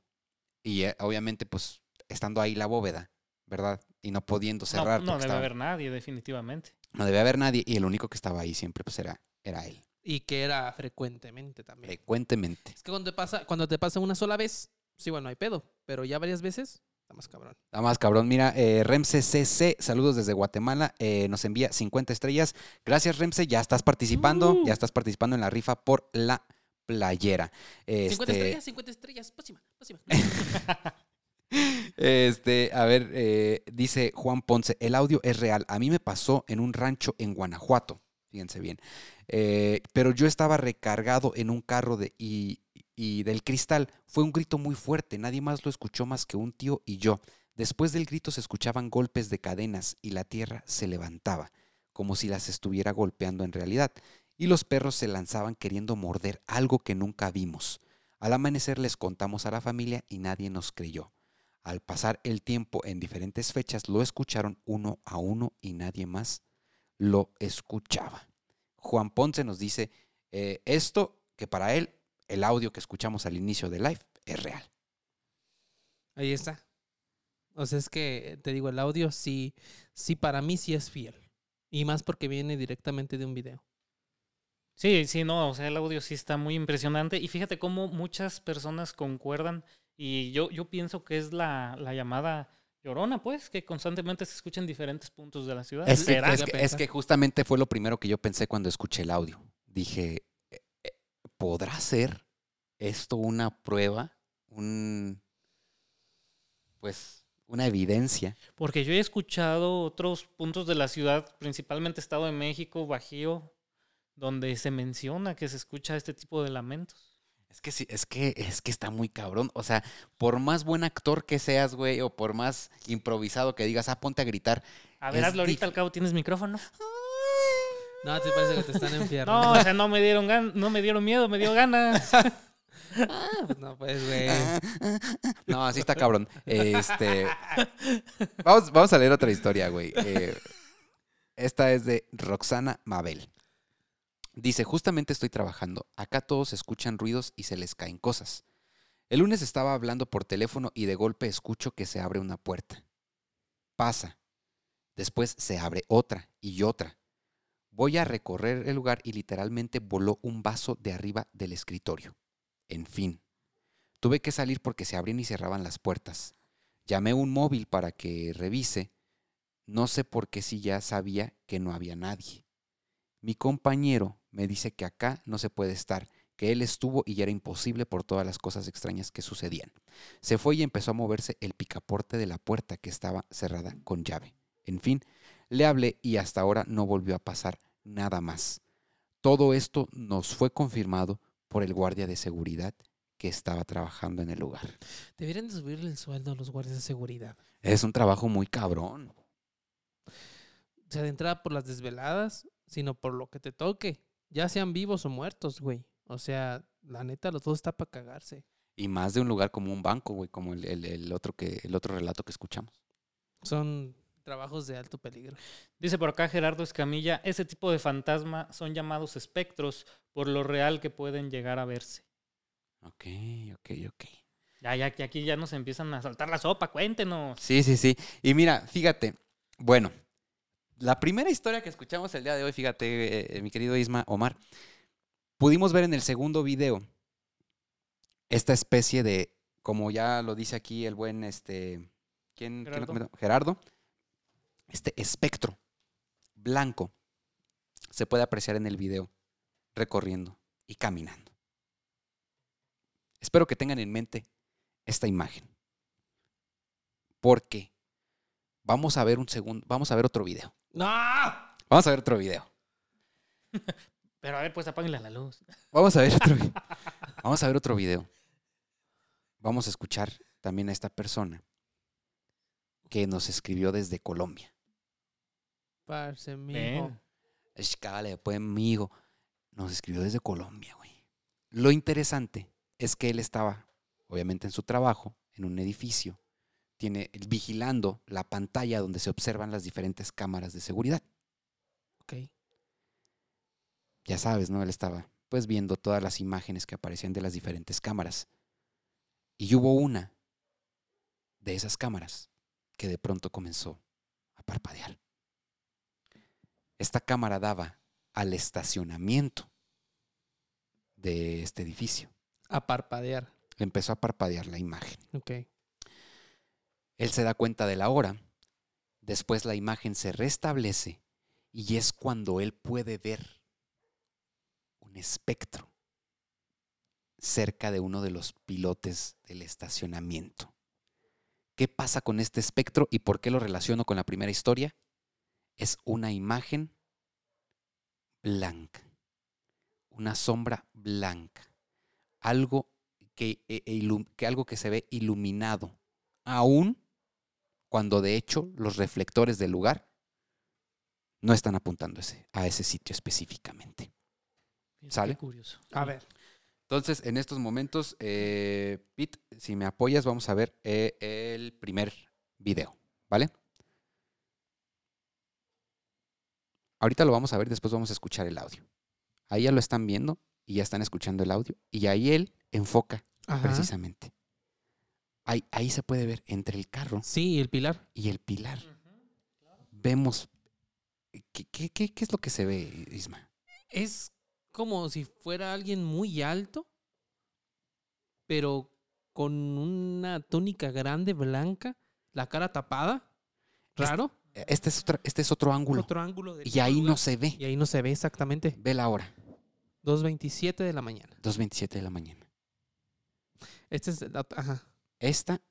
S3: y eh, obviamente pues estando ahí la bóveda, ¿verdad? Y no pudiendo
S4: No,
S3: cerrar.
S4: no
S3: porque
S4: debe
S3: estaba-
S4: haber nadie, definitivamente.
S3: no debe haber nadie y el único que estaba ahí siempre pues era, era él,
S2: Y que era frecuentemente también.
S3: frecuentemente.
S2: Es que cuando te pasa, cuando te pasa una sola vez, sí, bueno, hay pedo. Pero ya varias veces, está más cabrón.
S3: Nada más, cabrón. Mira, eh, Remse CC, saludos desde Guatemala. eh, nos envía 50 estrellas. Gracias, Remse. Ya estás participando.
S2: Uh.
S3: Ya estás participando en la rifa por la playera.
S2: 50
S3: Este,
S2: estrellas, 50 estrellas. Próxima, próxima.
S3: Este, a ver, eh, dice Juan Ponce, el audio es real. A mí me pasó en un rancho en Guanajuato, fíjense bien. Eh, pero yo estaba recargado en un carro de, y, y del cristal. Fue un grito muy fuerte, nadie más lo escuchó más que un tío y yo. Después del grito se escuchaban golpes de cadenas y la tierra se levantaba, como si las estuviera golpeando en realidad. Y los perros se lanzaban queriendo morder algo que nunca vimos. Al amanecer les contamos a la familia y nadie nos creyó. Al pasar el tiempo en diferentes fechas lo escucharon uno a uno y nadie más lo escuchaba. Juan Ponce nos dice eh, esto que para él el audio que escuchamos al inicio de live es real.
S2: Ahí está. O sea, es que te digo, el audio sí, sí, para mí sí es fiel. Y más porque viene directamente de un video.
S4: Sí, sí, no, o sea, el audio sí está muy impresionante. Y fíjate cómo muchas personas concuerdan. Y yo, yo pienso que es la, la llamada llorona, pues, que constantemente se escucha en diferentes puntos de la ciudad.
S3: Es que, es que justamente fue lo primero que yo pensé cuando escuché el audio. Dije, eh, eh, ¿podrá ser esto una prueba? Un, pues, una evidencia.
S4: Porque yo he escuchado otros puntos de la ciudad, principalmente Estado de México, Bajío, donde se menciona que se escucha este tipo de lamentos.
S3: Es que sí, es que, es que está muy cabrón. O sea, por más buen actor que seas, güey, o por más improvisado que digas, ah, ponte a gritar.
S4: A ver, hazlo ahorita, al cabo tienes micrófono.
S2: No, te parece que te están enfiando.
S4: No, o sea, no me dieron gan no me dieron miedo, me dio ganas.
S2: pues no, pues, güey.
S3: No, así está cabrón. Este. Vamos, vamos a leer otra historia, güey. Eh, esta es de Roxana Mabel. Dice: Justamente estoy trabajando. Acá todos escuchan ruidos y se les caen cosas. El lunes estaba hablando por teléfono y de golpe escucho que se abre una puerta. Pasa. Después se abre otra y otra. Voy a recorrer el lugar y literalmente voló un vaso de arriba del escritorio. En fin. Tuve que salir porque se abrían y cerraban las puertas. Llamé un móvil para que revise. No sé por qué si ya sabía que no había nadie. Mi compañero me dice que acá no se puede estar, que él estuvo y ya era imposible por todas las cosas extrañas que sucedían. Se fue y empezó a moverse el picaporte de la puerta que estaba cerrada con llave. En fin, le hablé y hasta ahora no volvió a pasar nada más. Todo esto nos fue confirmado por el guardia de seguridad que estaba trabajando en el lugar.
S2: Deberían de subirle el sueldo a los guardias de seguridad.
S3: Es un trabajo muy cabrón.
S2: O sea, de entrada por las desveladas, sino por lo que te toque. Ya sean vivos o muertos, güey. O sea, la neta, los dos está para cagarse.
S3: Y más de un lugar como un banco, güey, como el, el- el otro que, el otro relato que escuchamos.
S2: Son trabajos de alto peligro.
S4: Dice por acá Gerardo Escamilla, ese tipo de fantasma son llamados espectros por lo real que pueden llegar a verse.
S3: Ok, ok, ok.
S4: Ya, ya, que aquí ya nos empiezan a saltar la sopa, cuéntenos.
S3: Sí, sí, sí. Y mira, fíjate, bueno, la primera historia que escuchamos el día de hoy, fíjate, eh, mi querido Isma Omar, pudimos ver en el segundo video esta especie de, como ya lo dice aquí el buen, este, ¿quién, quién lo
S4: Gerardo.
S3: Gerardo, este espectro blanco se puede apreciar en el video recorriendo y caminando. Espero que tengan en mente esta imagen. Porque vamos a ver un segundo, vamos a ver otro video.
S2: ¡No!
S3: Vamos a ver otro video.
S4: Pero a ver, pues apáguenle la luz.
S3: Vamos a ver otro vi- Vamos a ver otro video. Vamos a escuchar también a esta persona que nos escribió desde Colombia.
S2: Parce, mijo.
S3: Escale, pues, amigo. Nos escribió desde Colombia, güey. Lo interesante es que él estaba, obviamente, en su trabajo, en un edificio, tiene vigilando la pantalla donde se observan las diferentes cámaras de seguridad.
S2: Ok.
S3: Ya sabes, ¿no? Él estaba, pues, viendo todas las imágenes que aparecían de las diferentes cámaras. Y hubo una de esas cámaras que de pronto comenzó a parpadear. Esta cámara daba al estacionamiento de este edificio.
S2: A parpadear.
S3: Empezó a parpadear la imagen.
S2: Ok.
S3: Él se da cuenta de la hora. Después la imagen se restablece y es cuando él puede ver un espectro cerca de uno de los pilotes del estacionamiento. ¿Qué pasa con este espectro y por qué lo relaciono con la primera historia? Es una imagen blanca, una sombra blanca, algo que, e- e ilum- que algo que se ve iluminado, aún cuando de hecho los reflectores del lugar no están apuntando ese- a ese sitio específicamente. ¿Sale?
S4: Qué curioso.
S2: A ver.
S3: Entonces, en estos momentos, eh, Pete, si me apoyas, vamos a ver eh, el primer video, ¿vale? Ahorita lo vamos a ver, después vamos a escuchar el audio. Ahí ya lo están viendo y ya están escuchando el audio. Y ahí él enfoca
S2: Ajá.
S3: precisamente. Ahí, ahí se puede ver entre el carro
S2: Sí, el pilar.
S3: y el pilar. Vemos. ¿Qué, qué- qué- qué es lo que se ve, Isma?
S2: Es como si fuera alguien muy alto, pero con una túnica grande blanca, la cara tapada. Raro.
S3: Este es, otra- este es otro ángulo.
S2: Otro ángulo del
S3: Y ahí no se ve.
S2: Y ahí no se ve exactamente.
S3: Ve la hora.
S2: 2.27 de la mañana.
S3: 2.27 de la mañana.
S2: Este es la- ajá.
S3: Esta,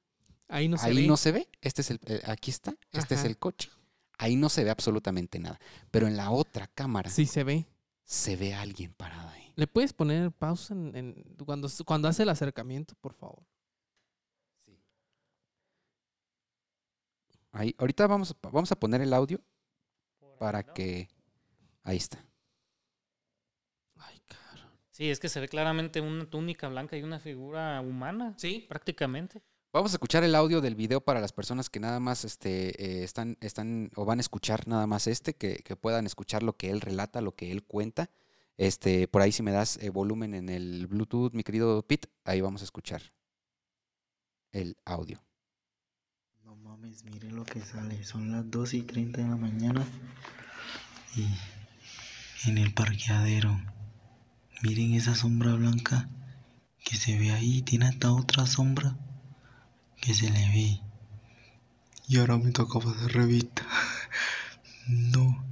S2: Ahí no se
S3: ahí
S2: ve.
S3: no se ve. Este es el, eh, aquí está. Este es el coche. Ahí no se ve absolutamente nada. Pero en la otra cámara
S2: Sí se ve.
S3: se ve a alguien parado ahí.
S2: ¿Le puedes poner pausa en, en- cuando, cuando hace el acercamiento, por favor?
S3: ahí. Ahorita vamos, vamos a poner el audio para que... Ahí está.
S4: Sí, es que se ve claramente una túnica blanca y una figura humana,
S2: Sí.
S4: prácticamente.
S3: Vamos a escuchar el audio del video para las personas que nada más este, eh, están, están o van a escuchar nada más este, que, que puedan escuchar lo que él relata, lo que él cuenta. Este, por ahí si me das eh, volumen en el Bluetooth, mi querido Pete, ahí vamos a escuchar el audio.
S6: No mames, miren lo que sale. Son las 2 y 30 de la mañana. Y en el parqueadero. Miren esa sombra blanca que se ve ahí. Tiene hasta otra sombra que se le ve. Y ahora me toca pasar revista. No.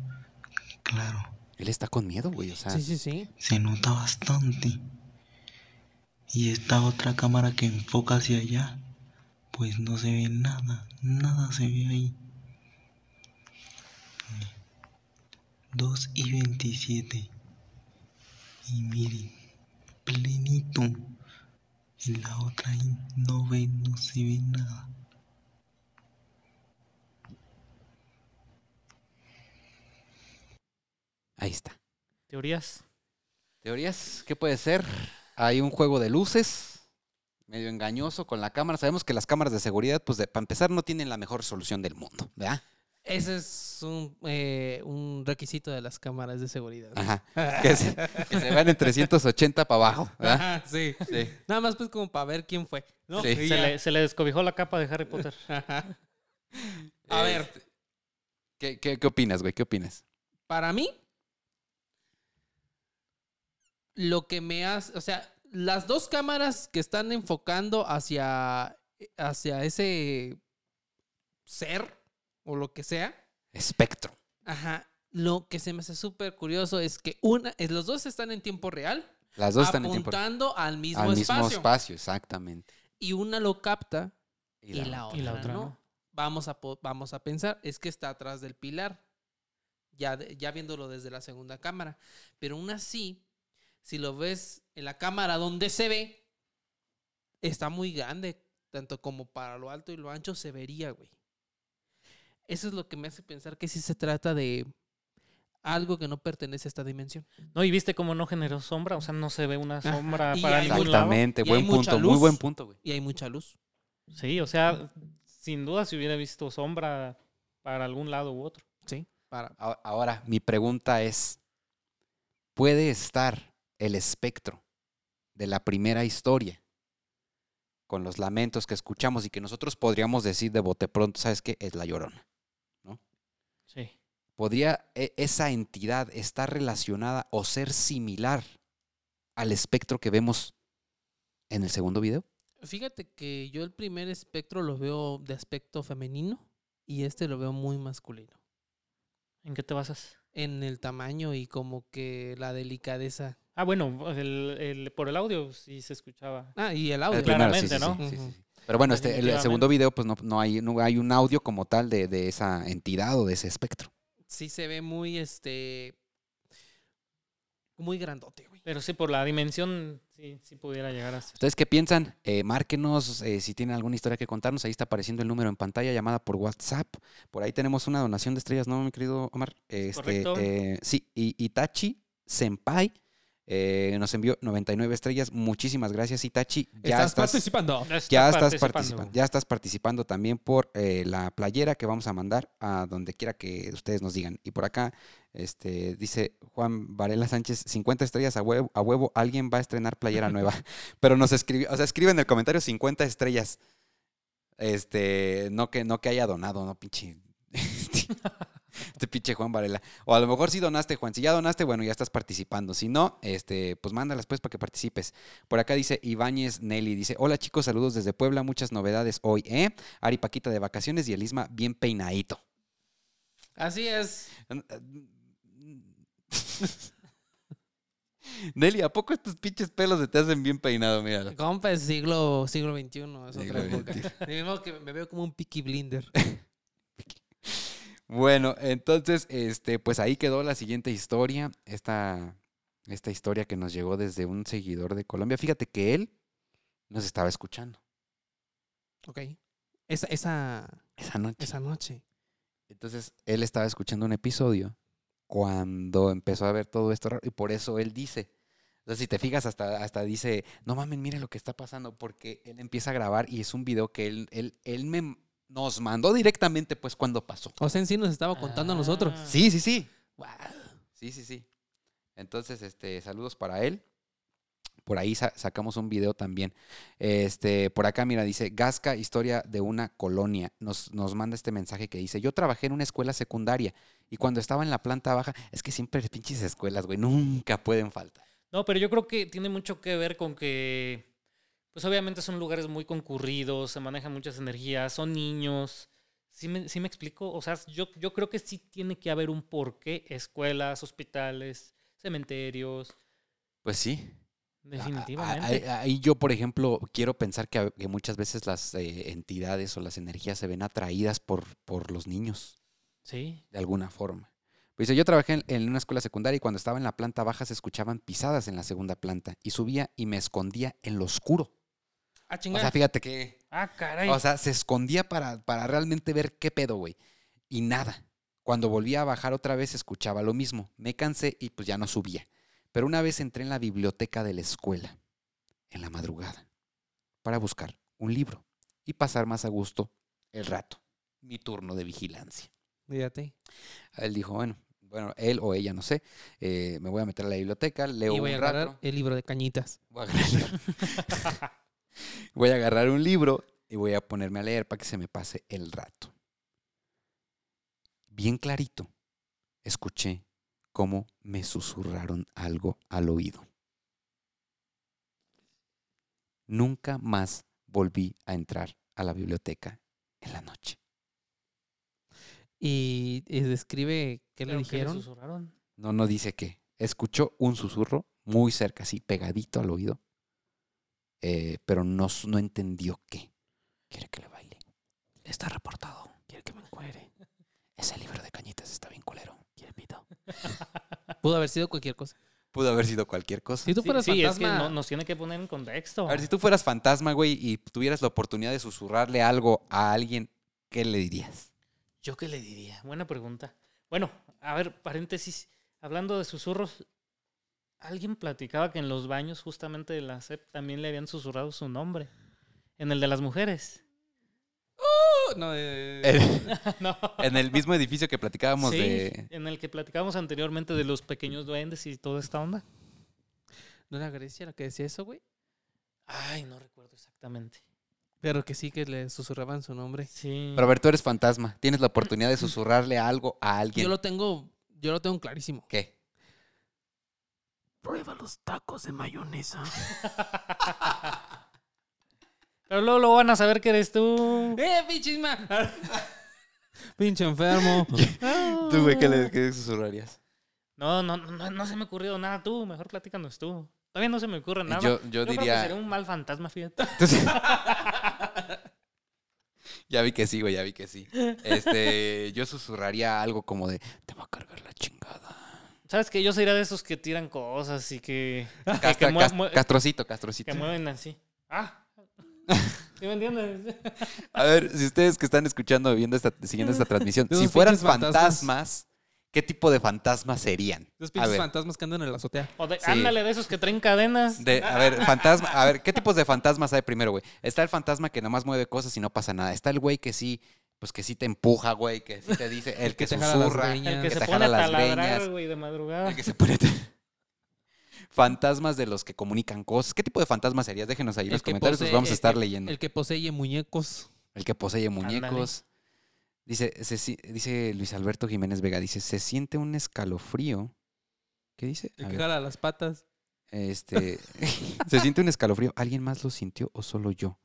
S6: Claro,
S3: Él está con miedo, güey, o sea,
S2: Sí, sí, sí.
S6: se nota bastante. Y esta otra cámara que enfoca hacia allá, pues no se ve nada, nada se ve ahí. 2 y 27. Y miren, plenito. y la otra ahí no ve, no se ve nada.
S3: Ahí está.
S4: Teorías.
S3: ¿Teorías? ¿Qué puede ser? Hay un juego de luces, medio engañoso con la cámara. Sabemos que las cámaras de seguridad, pues de- para empezar, no tienen la mejor solución del mundo, ¿verdad?
S2: Ese es un, eh, un requisito de las cámaras de seguridad.
S3: Ajá. Que se, que se vean en 380 para abajo.
S2: Ajá, sí.
S3: Sí.
S2: Nada más pues como para ver quién fue. ¿no?
S3: Sí.
S4: Se le, se le descobijó la capa de Harry Potter.
S2: Ajá. A ver,
S3: Este, ¿Qué, qué, qué opinas, güey? ¿Qué opinas?
S2: para mí, lo que me hace, o sea, las dos cámaras que están enfocando hacia, hacia ese ser o lo que sea,
S3: Espectro.
S2: ajá, lo que se me hace súper curioso es que una, es, los dos están en tiempo real,
S3: Las dos están en tiempo
S2: apuntando al mismo
S3: al
S2: espacio.
S3: mismo espacio, exactamente.
S2: Y una lo capta
S3: Y
S2: y
S3: la-
S2: otra,
S4: y la otra
S2: no.
S4: no.
S2: Vamos a, vamos a pensar, es que está atrás del pilar, ya, ya viéndolo desde la segunda cámara. Pero aún así, si lo ves en la cámara donde se ve, está muy grande, tanto como para lo alto y lo ancho se vería, güey. Eso es lo que me hace pensar que sí se trata de algo que no pertenece a esta dimensión.
S4: No, y viste cómo no generó sombra, o sea, no se ve una sombra para ningún lado.
S3: Exactamente,
S2: Y
S3: buen
S2: hay mucha
S3: punto, muy
S2: luz.
S3: buen punto, güey.
S2: Y hay mucha luz.
S4: Sí, o sea, sin duda si hubiera visto sombra para algún lado u otro.
S2: Sí. Para,
S3: Ahora, mi pregunta es, ¿puede estar el espectro de la primera historia con los lamentos que escuchamos y que nosotros podríamos decir de bote pronto, ¿sabes qué? Es la llorona.
S4: Sí.
S3: ¿Podría e- esa entidad estar relacionada o ser similar al espectro que vemos en el segundo video?
S2: Fíjate que yo el primer espectro lo veo de aspecto femenino y este lo veo muy masculino.
S4: ¿En qué te basas?
S2: En el tamaño y como que la delicadeza.
S4: Ah, bueno, el- el- por el audio sí se escuchaba.
S2: Ah, y el audio.
S3: El primero,
S4: claramente,
S3: sí,
S4: ¿no?
S3: sí,
S2: Ujú.
S3: sí. Pero bueno, este, el segundo video, pues no, no, hay, no hay un audio como tal de, de esa entidad o de ese espectro.
S2: Sí se ve muy, este... Muy grandote, güey.
S4: Pero sí, por la dimensión, sí, sí pudiera llegar a ser.
S3: ¿Ustedes qué piensan? Eh, márquenos eh, si tienen alguna historia que contarnos. Ahí está apareciendo el número en pantalla, llamada por WhatsApp. Por ahí tenemos una donación de estrellas, ¿no, mi querido Omar? Este,
S4: correcto.
S3: eh, sí, y Itachi Senpai eh, nos envió 99 estrellas. Muchísimas gracias, Itachi. Ya
S2: ¿Estás,
S3: estás,
S2: participando?
S3: ya estás participando. Ya estás participando también por eh, la playera que vamos a mandar a donde quiera que ustedes nos digan. Y por acá este, dice Juan Varela Sánchez, 50 estrellas a huevo, a huevo, alguien va a estrenar playera nueva. Pero nos escribió, o sea, escribe en el comentario 50 estrellas. Este, no que, no que haya donado, no pinche. Este pinche Juan Varela. O a lo mejor sí donaste, Juan. Si ya donaste, bueno, ya estás participando. Si no, este, pues mándalas pues para que participes. Por acá dice Ibáñez Nelly. Dice, hola chicos, saludos desde Puebla. Muchas novedades hoy, ¿eh? Ari Paquita de vacaciones y el Isma bien peinadito.
S2: Así es.
S3: Nelly, ¿a poco estos pinches pelos se te hacen bien peinado? Míralo.
S2: Compa, es siglo, siglo XXI. Es
S3: Siglo
S2: otra época.
S3: XXI.
S2: Modo que me veo como un picky blinder.
S3: Bueno, entonces, este, pues ahí quedó la siguiente historia. Esta, esta historia que nos llegó desde un seguidor de Colombia. Fíjate que él nos estaba escuchando
S2: Ok. Esa, esa,
S3: esa noche.
S2: esa noche.
S3: Entonces, él estaba escuchando un episodio cuando empezó a ver todo esto raro y por eso él dice, o sea, si te fijas, hasta, hasta dice, no mames, mire lo que está pasando, porque él empieza a grabar y es un video que él, él, él me, nos mandó directamente, pues, cuando pasó.
S2: O sea, en sí nos estaba contando a nosotros.
S4: Ah.
S3: Sí, sí, sí.
S2: Wow.
S3: Sí, sí, sí. Entonces, este, saludos para él. Por ahí sa- sacamos un video también. Este, por acá, mira, dice Gasca, historia de una colonia. Nos, nos manda este mensaje que dice: Yo trabajé en una escuela secundaria y cuando estaba en la planta baja, es que siempre pinches escuelas, güey, nunca pueden faltar.
S4: No, pero yo creo que tiene mucho que ver con que, pues obviamente son lugares muy concurridos, se manejan muchas energías, son niños. ¿Sí me, sí me explico? O sea, yo, yo creo que sí tiene que haber un porqué. Escuelas, hospitales, cementerios,
S3: Pues sí.
S4: definitivamente.
S3: Ahí, yo, por ejemplo, quiero pensar que, muchas veces las eh, entidades o las energías se ven atraídas por, por los niños.
S4: Sí.
S3: de alguna forma. Pues yo trabajé en, en una escuela secundaria y cuando estaba en la planta baja se escuchaban pisadas en la segunda planta y subía y me escondía en lo oscuro
S2: A
S3: O sea, fíjate que...
S4: Ah, caray.
S3: O sea, se escondía para, para realmente ver qué pedo, güey. Y nada. Cuando volvía a bajar otra vez, escuchaba lo mismo. Me cansé y pues ya no subía. Pero una vez entré en la biblioteca de la escuela, en la madrugada, para buscar un libro y pasar más a gusto el rato. Mi turno de vigilancia.
S2: Fíjate.
S3: Él dijo, bueno, bueno, él o ella, no sé, eh, me voy a meter a la biblioteca, leo
S2: Y voy a
S3: un
S2: agarrar
S3: rato.
S2: el libro de cañitas.
S3: Voy a agarrar, voy a agarrar un libro y voy a ponerme a leer para que se me pase el rato. Bien clarito, escuché cómo me susurraron algo al oído. Nunca más volví a entrar a la biblioteca en la noche.
S2: Y, y describe qué le
S4: ¿Pero qué
S2: dijeron.
S4: susurraron?
S3: No, no dice qué. Escuchó un susurro muy cerca, así, pegadito al oído. Eh, pero no, no entendió qué. Quiere que le baile. Está reportado. Quiere que me encuere. Ese libro de cañitas está bien culero. Quiere pito.
S2: Pudo haber sido cualquier cosa.
S3: Pudo haber sido cualquier cosa.
S2: Si tú
S4: Sí,
S2: fueras
S4: sí, es que
S2: fantasma,
S4: no- nos tiene que poner en contexto.
S3: A ver, si tú fueras fantasma, güey, y tuvieras la oportunidad de susurrarle algo a alguien, ¿qué le dirías?
S4: ¿Yo qué le diría? Buena pregunta. Bueno, a ver, paréntesis. Hablando de susurros, alguien platicaba que en los baños justamente de la SEP también le habían susurrado su nombre. En el de las mujeres.
S2: no, eh,
S4: no.
S3: en el mismo edificio que platicábamos
S4: Sí,
S3: de...
S4: en el que platicábamos anteriormente de los pequeños duendes y toda esta onda.
S2: ¿no era Grecia la que decía eso, güey?
S4: Ay, no recuerdo exactamente.
S2: Pero que sí que le susurraban su nombre.
S4: Sí.
S3: Pero a ver, tú eres fantasma. Tienes la oportunidad de susurrarle algo a alguien.
S2: Yo lo tengo, yo lo tengo clarísimo.
S3: ¿Qué?
S2: Prueba los tacos de mayonesa.
S4: Pero luego lo van a saber que eres tú.
S2: ¡Eh, pinche! Pinche enfermo.
S3: ¿Tú, güey, qué le qué susurrarías?
S4: No, no, no, no se me ha ocurrido nada tú. Mejor platícanos tú. Todavía no se me ocurre nada.
S3: Yo, yo
S4: creo que
S3: diría...
S4: sería un mal fantasma, fíjate.
S3: Entonces- ya vi que sí, güey, ya vi que sí. Este, yo susurraría algo como de, te va a cargar la chingada.
S4: ¿Sabes que Yo sería de esos que tiran cosas y que, que,
S3: Castra- castrocito, castrocito.
S4: que mueven así. Ah. ¿Sí me entiendes?
S3: A ver, si ustedes que están escuchando, viendo esta, siguiendo esta transmisión, si fueran
S2: fantasmas.
S3: fantasmas, ¿qué tipo de fantasmas serían?
S2: Los
S3: A
S2: pinches
S3: ver,
S2: fantasmas que andan en la azotea.
S4: O de-
S3: Sí.
S4: Ándale, de esos que traen cadenas.
S3: de- a ver, fantasma, a ver, ¿qué tipos de fantasmas hay primero, güey? Está el fantasma que nomás mueve cosas y no pasa nada. Está el güey que sí, pues que sí te empuja, güey, que sí te dice, el que,
S2: que te
S3: susurra,
S4: el que,
S3: que
S4: se
S3: te
S4: pone a
S3: jala las greñas.
S4: güey, de madrugada.
S3: El que se pone... Fantasmas de los que comunican cosas. ¿Qué tipo de fantasmas serías? Déjenos ahí en los comentarios, los vamos a estar leyendo.
S2: El que posee muñecos.
S3: El que posee muñecos. Dice, se dice Luis Alberto Jiménez Vega, dice, se siente un escalofrío. ¿Qué dice?
S2: El que jala las patas.
S3: este, se siente un escalofrío. ¿Alguien más lo sintió o solo yo?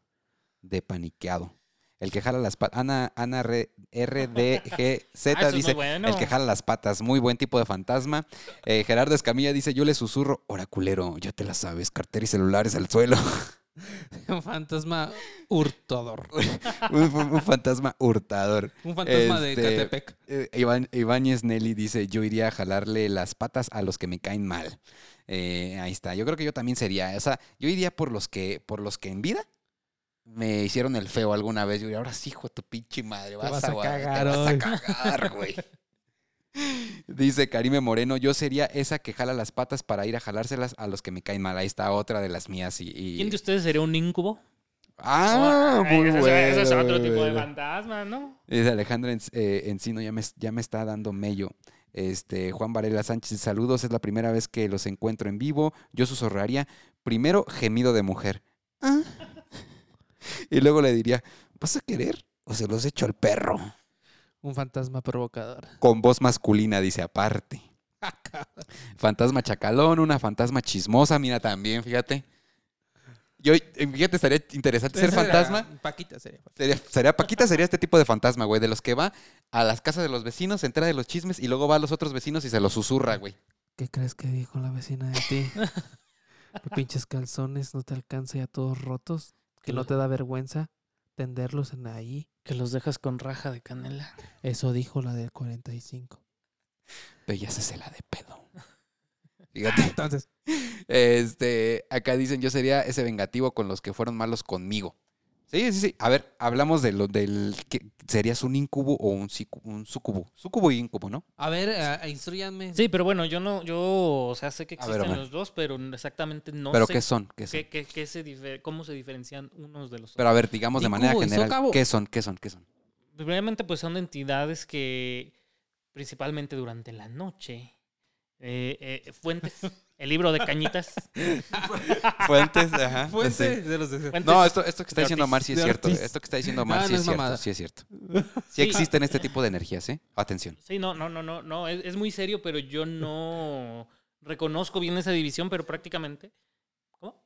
S3: De paniqueado. El que jala las patas. Ana, Ana R- RDGZ
S4: Ah,
S3: dice,
S4: bueno.
S3: el que jala las patas. Muy buen tipo de fantasma. Eh, Gerardo Escamilla dice, yo le susurro, oraculero, ya te la sabes, cartera y celulares al suelo.
S2: Un fantasma hurtador.
S3: un, un- un fantasma hurtador.
S2: Un fantasma
S3: Este,
S2: de Catepec.
S3: Eh, Iván, Ibáñez Nelly dice, yo iría a jalarle las patas a los que me caen mal. Eh, ahí está. Yo creo que yo también sería. O sea, yo iría por los que, por los que en vida me hicieron el feo alguna vez. Yo diría, ahora sí, hijo de tu pinche madre. Vas,
S2: vas
S3: a,
S2: a cagar
S3: Te vas
S2: hoy".
S3: a cagar, güey. Dice Karime Moreno, yo sería esa que jala las patas para ir a jalárselas a los que me caen mal. Ahí está otra de las mías. Y, y-
S4: ¿Quién de ustedes sería un incubo?
S3: Ah, muy
S4: ese,
S3: bueno.
S4: ese es otro tipo de fantasma, ¿no?
S3: Dice Alejandro En- eh, Encino, ya me, ya me está dando mello. Este, Juan Varela Sánchez, saludos, es la primera vez que los encuentro en vivo. Yo susurraría, primero, gemido de mujer. Ah. Y luego le diría, ¿vas a querer? O se los echo al perro.
S2: Un fantasma provocador.
S3: Con voz masculina, dice aparte. Fantasma chacalón, una fantasma chismosa, mira también, fíjate. Yo, eh, fíjate, estaría interesante ser fantasma.
S2: Paquita sería.
S3: Sería, sería Paquita sería este tipo de fantasma, güey, de los que va a las casas de los vecinos, se entera de los chismes y luego va a los otros vecinos y se los susurra, güey.
S2: ¿Qué crees que dijo la vecina de ti? ¿Que pinches calzones no te alcanza ya todos rotos? ¿Que no te da vergüenza tenderlos en ahí?
S4: Que los dejas con raja de canela.
S2: Eso dijo la del 45.
S3: Pero ya se la de pedo. Fíjate.
S2: Entonces,
S3: Este, acá dicen, yo sería ese vengativo con los que fueron malos conmigo. Sí, sí, sí. A ver, hablamos de lo del que serías un incubo o un, un sucubo. Sucubo y incubo, ¿no?
S2: a ver, eh, instruyanme.
S4: Sí, pero bueno, yo no, yo, o sea, sé que
S3: A ver,
S4: existen los dos, pero exactamente no
S3: Pero
S4: sé
S3: ¿qué son? ¿Qué son?
S4: qué- qué- qué se dife- cómo se diferencian unos de los otros.
S3: Pero a ver, digamos de manera general. ¿qué son? ¿Qué son? ¿Qué son?
S4: Primeramente, pues son entidades que, principalmente durante la noche, eh, eh, fuentes, el libro de cañitas.
S3: Fuentes, ajá.
S2: Fuente de los deseos.
S4: fuentes-
S3: No, esto, esto que está
S4: de
S3: diciendo Omar sí es
S2: Ortiz.
S3: cierto.
S2: Ortiz.
S3: Esto que está diciendo Omar
S2: No,
S3: sí
S2: no
S3: es
S2: es
S3: cierto.
S2: mamada.
S3: Sí es cierto. Sí
S4: Sí.
S3: existen este tipo de energías, ¿eh? Atención.
S4: Sí, no, no, no, no, no, es, es muy serio, pero yo no reconozco bien esa división, pero prácticamente. ¿Cómo?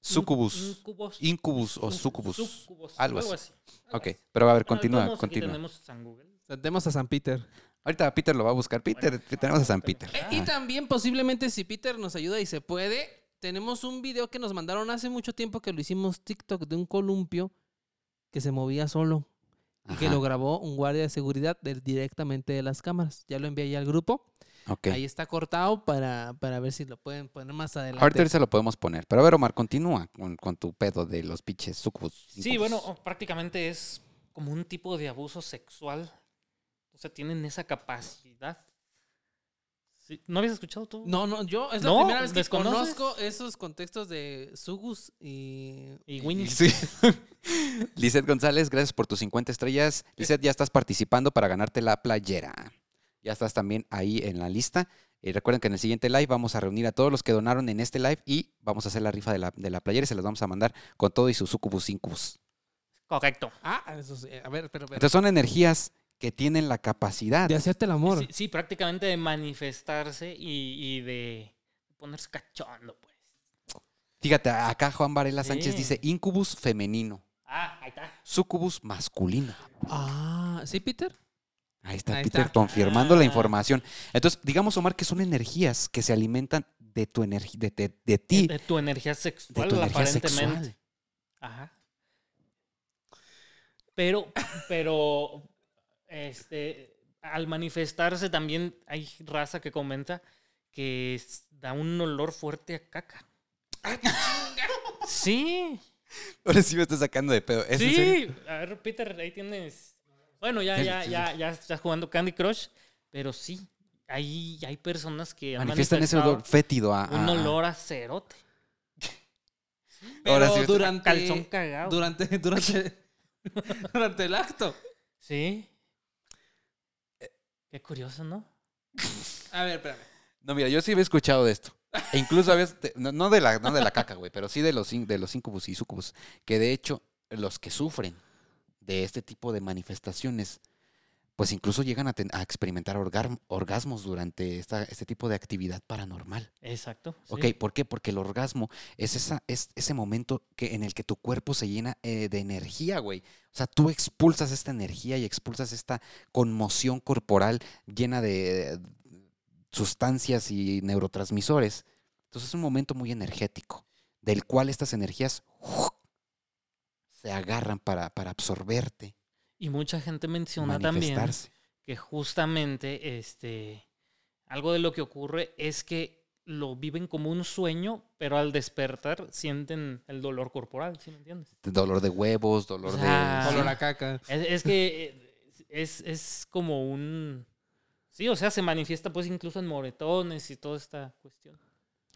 S3: Sucubus,
S4: Incubos.
S3: incubus o sucubus.
S4: Sucubus,
S3: Algo así.
S4: así.
S3: Ok, pero a ver,
S4: Bueno, de todos
S3: continúa,
S4: modos, aquí
S3: continúa.
S4: tenemos San Google.
S2: Sentemos a San Peter.
S3: Ahorita Peter lo va a buscar. Peter, tenemos a San Peter.
S2: Eh, y también posiblemente si Peter nos ayuda y se puede, tenemos un video que nos mandaron hace mucho tiempo que lo hicimos TikTok de un columpio que se movía solo y que lo grabó un guardia de seguridad directamente de las cámaras. Ya lo envié ahí al grupo. Ahí está cortado para, para ver si lo pueden poner más adelante.
S3: Ahorita se lo podemos poner. Pero a ver, Omar, continúa con, con tu pedo de los pinches sucubus.
S4: Sí, bueno, prácticamente es como un tipo de abuso sexual. O sea, tienen esa capacidad. Sí, ¿No habías escuchado tú?
S2: No, no, yo es la
S4: No,
S2: primera vez que
S4: ¿desconoces?
S2: conozco esos contextos de Sugus y...
S4: Y Winnie.
S3: Sí. Lizeth González, gracias por tus 50 estrellas. Lizeth, ya estás participando para ganarte la playera. Ya estás también ahí en la lista. Y recuerden que en el siguiente live vamos a reunir a todos los que donaron en este live y vamos a hacer la rifa de la, de la playera y se las vamos a mandar con todo y su sucubus incubus.
S4: Correcto.
S2: Ah, eso sí. A ver, pero... pero
S3: Entonces son energías que tienen la capacidad.
S2: de hacerte el amor.
S4: Sí, sí, prácticamente de manifestarse y, y de ponerse cachondo, pues.
S3: Fíjate, acá Juan Varela Sánchez
S4: Sí.
S3: dice incubus femenino,
S4: Ah, ahí está.
S3: sucubus masculino.
S2: Ah, ¿sí, Peter?
S3: Ahí está
S2: Ahí
S3: Peter
S2: está.
S3: confirmando la
S4: Ah.
S3: información. Entonces, digamos, Omar, que son energías que se alimentan de tu energía, de, de- de ti,
S4: De tu energía
S3: de
S4: sexual,
S3: tu energía
S4: aparentemente.
S3: sexual.
S4: Ajá. Pero, pero, este, al manifestarse también hay raza que comenta que da un olor fuerte a caca. Sí,
S3: Ahora sí me estás sacando de pedo. ¿Es
S4: sí. A ver, Peter, ahí tienes. Bueno, ya, ya, ya, ya estás jugando Candy Crush, pero sí, hay, hay personas que
S3: Manifiestan ese olor fétido a,
S4: un olor a cerote.
S2: Pero
S3: Ahora sí,
S2: durante...
S4: Calzón cagado.
S2: Durante, durante, durante el acto.
S4: Sí. Qué curioso, ¿no?
S2: A ver, espérame.
S3: No, mira, yo sí había escuchado de esto. E incluso había, te- no, no de la, no de la caca, güey, pero sí de los, de los incubus y sucubus. Que de hecho, los que sufren de este tipo de manifestaciones, pues incluso llegan a, ten- a experimentar orgasmos durante esta, este tipo de actividad paranormal.
S4: Exacto. sí.
S3: Ok, ¿por qué? Porque el orgasmo es, esa, es ese momento que, en el que tu cuerpo se llena eh, de energía, güey. O sea, tú expulsas esta energía y expulsas esta conmoción corporal llena de sustancias y neurotransmisores. Entonces es un momento muy energético, del cual estas energías se agarran para, para absorberte,
S4: Y mucha gente menciona también que justamente este algo de lo que ocurre es que lo viven como un sueño, pero al despertar sienten el dolor corporal, ¿sí me entiendes?
S3: Dolor de huevos, dolor
S4: O sea,
S3: de...
S2: Olor a caca.
S4: Es, es que es, es como un... Sí, o sea, se manifiesta pues incluso en moretones y toda esta cuestión.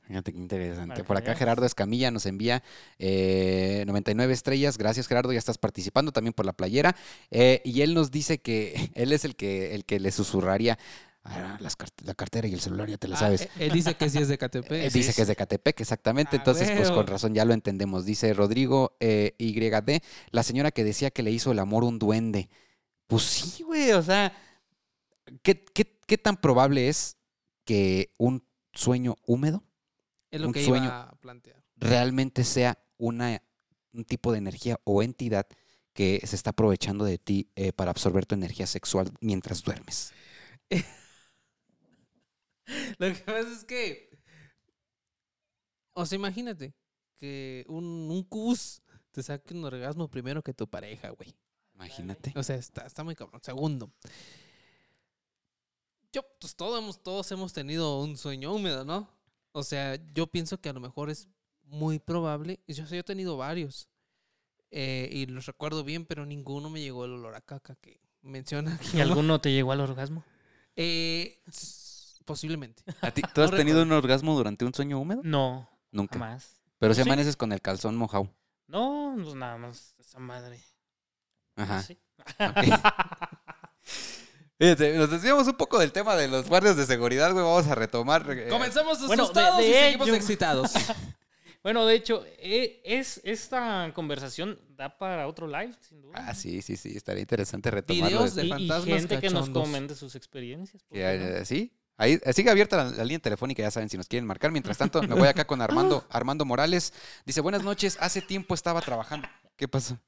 S3: Fíjate qué interesante.
S4: Para
S3: Por acá
S4: veas.
S3: Gerardo Escamilla nos envía eh, 99 estrellas. Gracias Gerardo, ya estás participando también por la playera. Eh, y él nos dice que él es el que, el que le susurraría "Ah, las la cartera y el celular, ya te la
S2: Ah,
S3: sabes.
S2: eh, él dice que sí es de KTP.
S3: Eh, dice que es de Catepec, exactamente.
S2: Ah,
S3: Entonces, pues con razón ya lo entendemos. Dice Rodrigo eh, YD, la señora que decía que le hizo el amor un duende. Pues sí, güey, o sea, ¿qué, qué, qué tan probable es que un sueño húmedo
S2: Es lo
S3: un
S2: que
S3: sueño.
S2: iba a plantear.
S3: realmente sea una, un tipo de energía o entidad que se está aprovechando de ti eh, para absorber tu energía sexual mientras duermes.
S2: Lo que pasa es que. O sea, imagínate que un, un cubus te saque un orgasmo primero que tu pareja, güey.
S3: Imagínate.
S2: O sea, está, está muy cabrón. Segundo. yo, pues todos hemos, todos hemos tenido un sueño húmedo, ¿no? O sea, yo pienso que a lo mejor es muy probable. y Yo, yo he tenido varios. eh, y los recuerdo bien, pero ninguno me llegó el olor a caca que menciona. aquí,
S4: ¿Y
S2: ¿no?
S4: alguno te llegó al orgasmo?
S2: Eh, posiblemente.
S3: ¿A ti- ¿Tú has
S2: No
S3: tenido
S2: recuerdo.
S3: un orgasmo durante un sueño húmedo?
S4: No,
S3: Nunca.
S4: jamás.
S3: Pero si
S2: Sí.
S3: amaneces con el calzón mojado.
S4: No, pues nada más esa madre.
S3: Ajá.
S4: Sí.
S3: Fíjate, nos desviamos un poco del tema de los guardias de seguridad, güey. Vamos a retomar. eh,
S2: Comenzamos
S4: Bueno, de-
S2: asustados
S4: de
S2: y seguimos excitados.
S4: Bueno, de hecho, e- es, esta conversación da para otro live, sin duda.
S3: Ah, sí, sí, sí. Estaría interesante retomarlo.
S2: Videos de
S4: Y, y
S2: fantasmas
S4: gente que nos
S2: cachondos.
S4: comente sus experiencias. ¿por
S3: que,
S4: qué no?
S3: eh, sí. Ahí eh, sigue abierta la, la línea telefónica, ya saben, si nos quieren marcar. Mientras tanto, me voy acá con Armando, Armando Morales. Dice, buenas noches, hace tiempo estaba trabajando. ¿Qué pasó?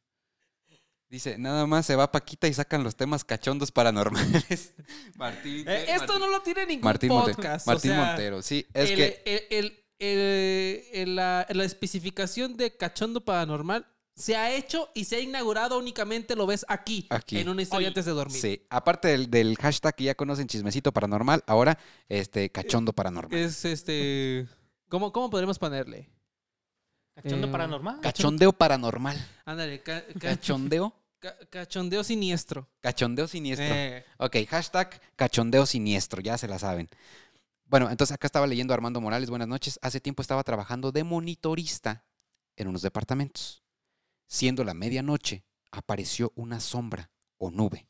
S3: Dice, nada más se va Paquita y sacan los temas cachondos paranormales. Martín.
S2: Eh, esto no lo tiene ningún
S3: Martín, Monte-
S2: podcast. o
S3: Martín
S2: sea,
S3: Montero, sí. Es
S2: el-
S3: que
S2: el- el- el- el- la, la especificación de cachondo paranormal se ha hecho y se ha inaugurado únicamente, lo ves aquí,
S3: Aquí.
S2: en una historia antes de dormir.
S3: Sí, aparte del, del hashtag que ya conocen, chismecito paranormal, ahora este cachondo paranormal.
S2: Es este... ¿Cómo, cómo podremos ponerle?
S4: ¿Cachondo
S2: eh,
S4: paranormal?
S3: Cachondeo paranormal.
S2: Ándale, ca- ca-
S3: Cachondeo.
S2: Ca- cachondeo siniestro.
S3: Cachondeo siniestro.
S2: Eh,
S3: Ok, hashtag cachondeo siniestro, ya se la saben. Bueno, entonces acá estaba leyendo a Armando Morales, buenas noches. Hace tiempo estaba trabajando de monitorista en unos departamentos. Siendo la medianoche, apareció una sombra o nube.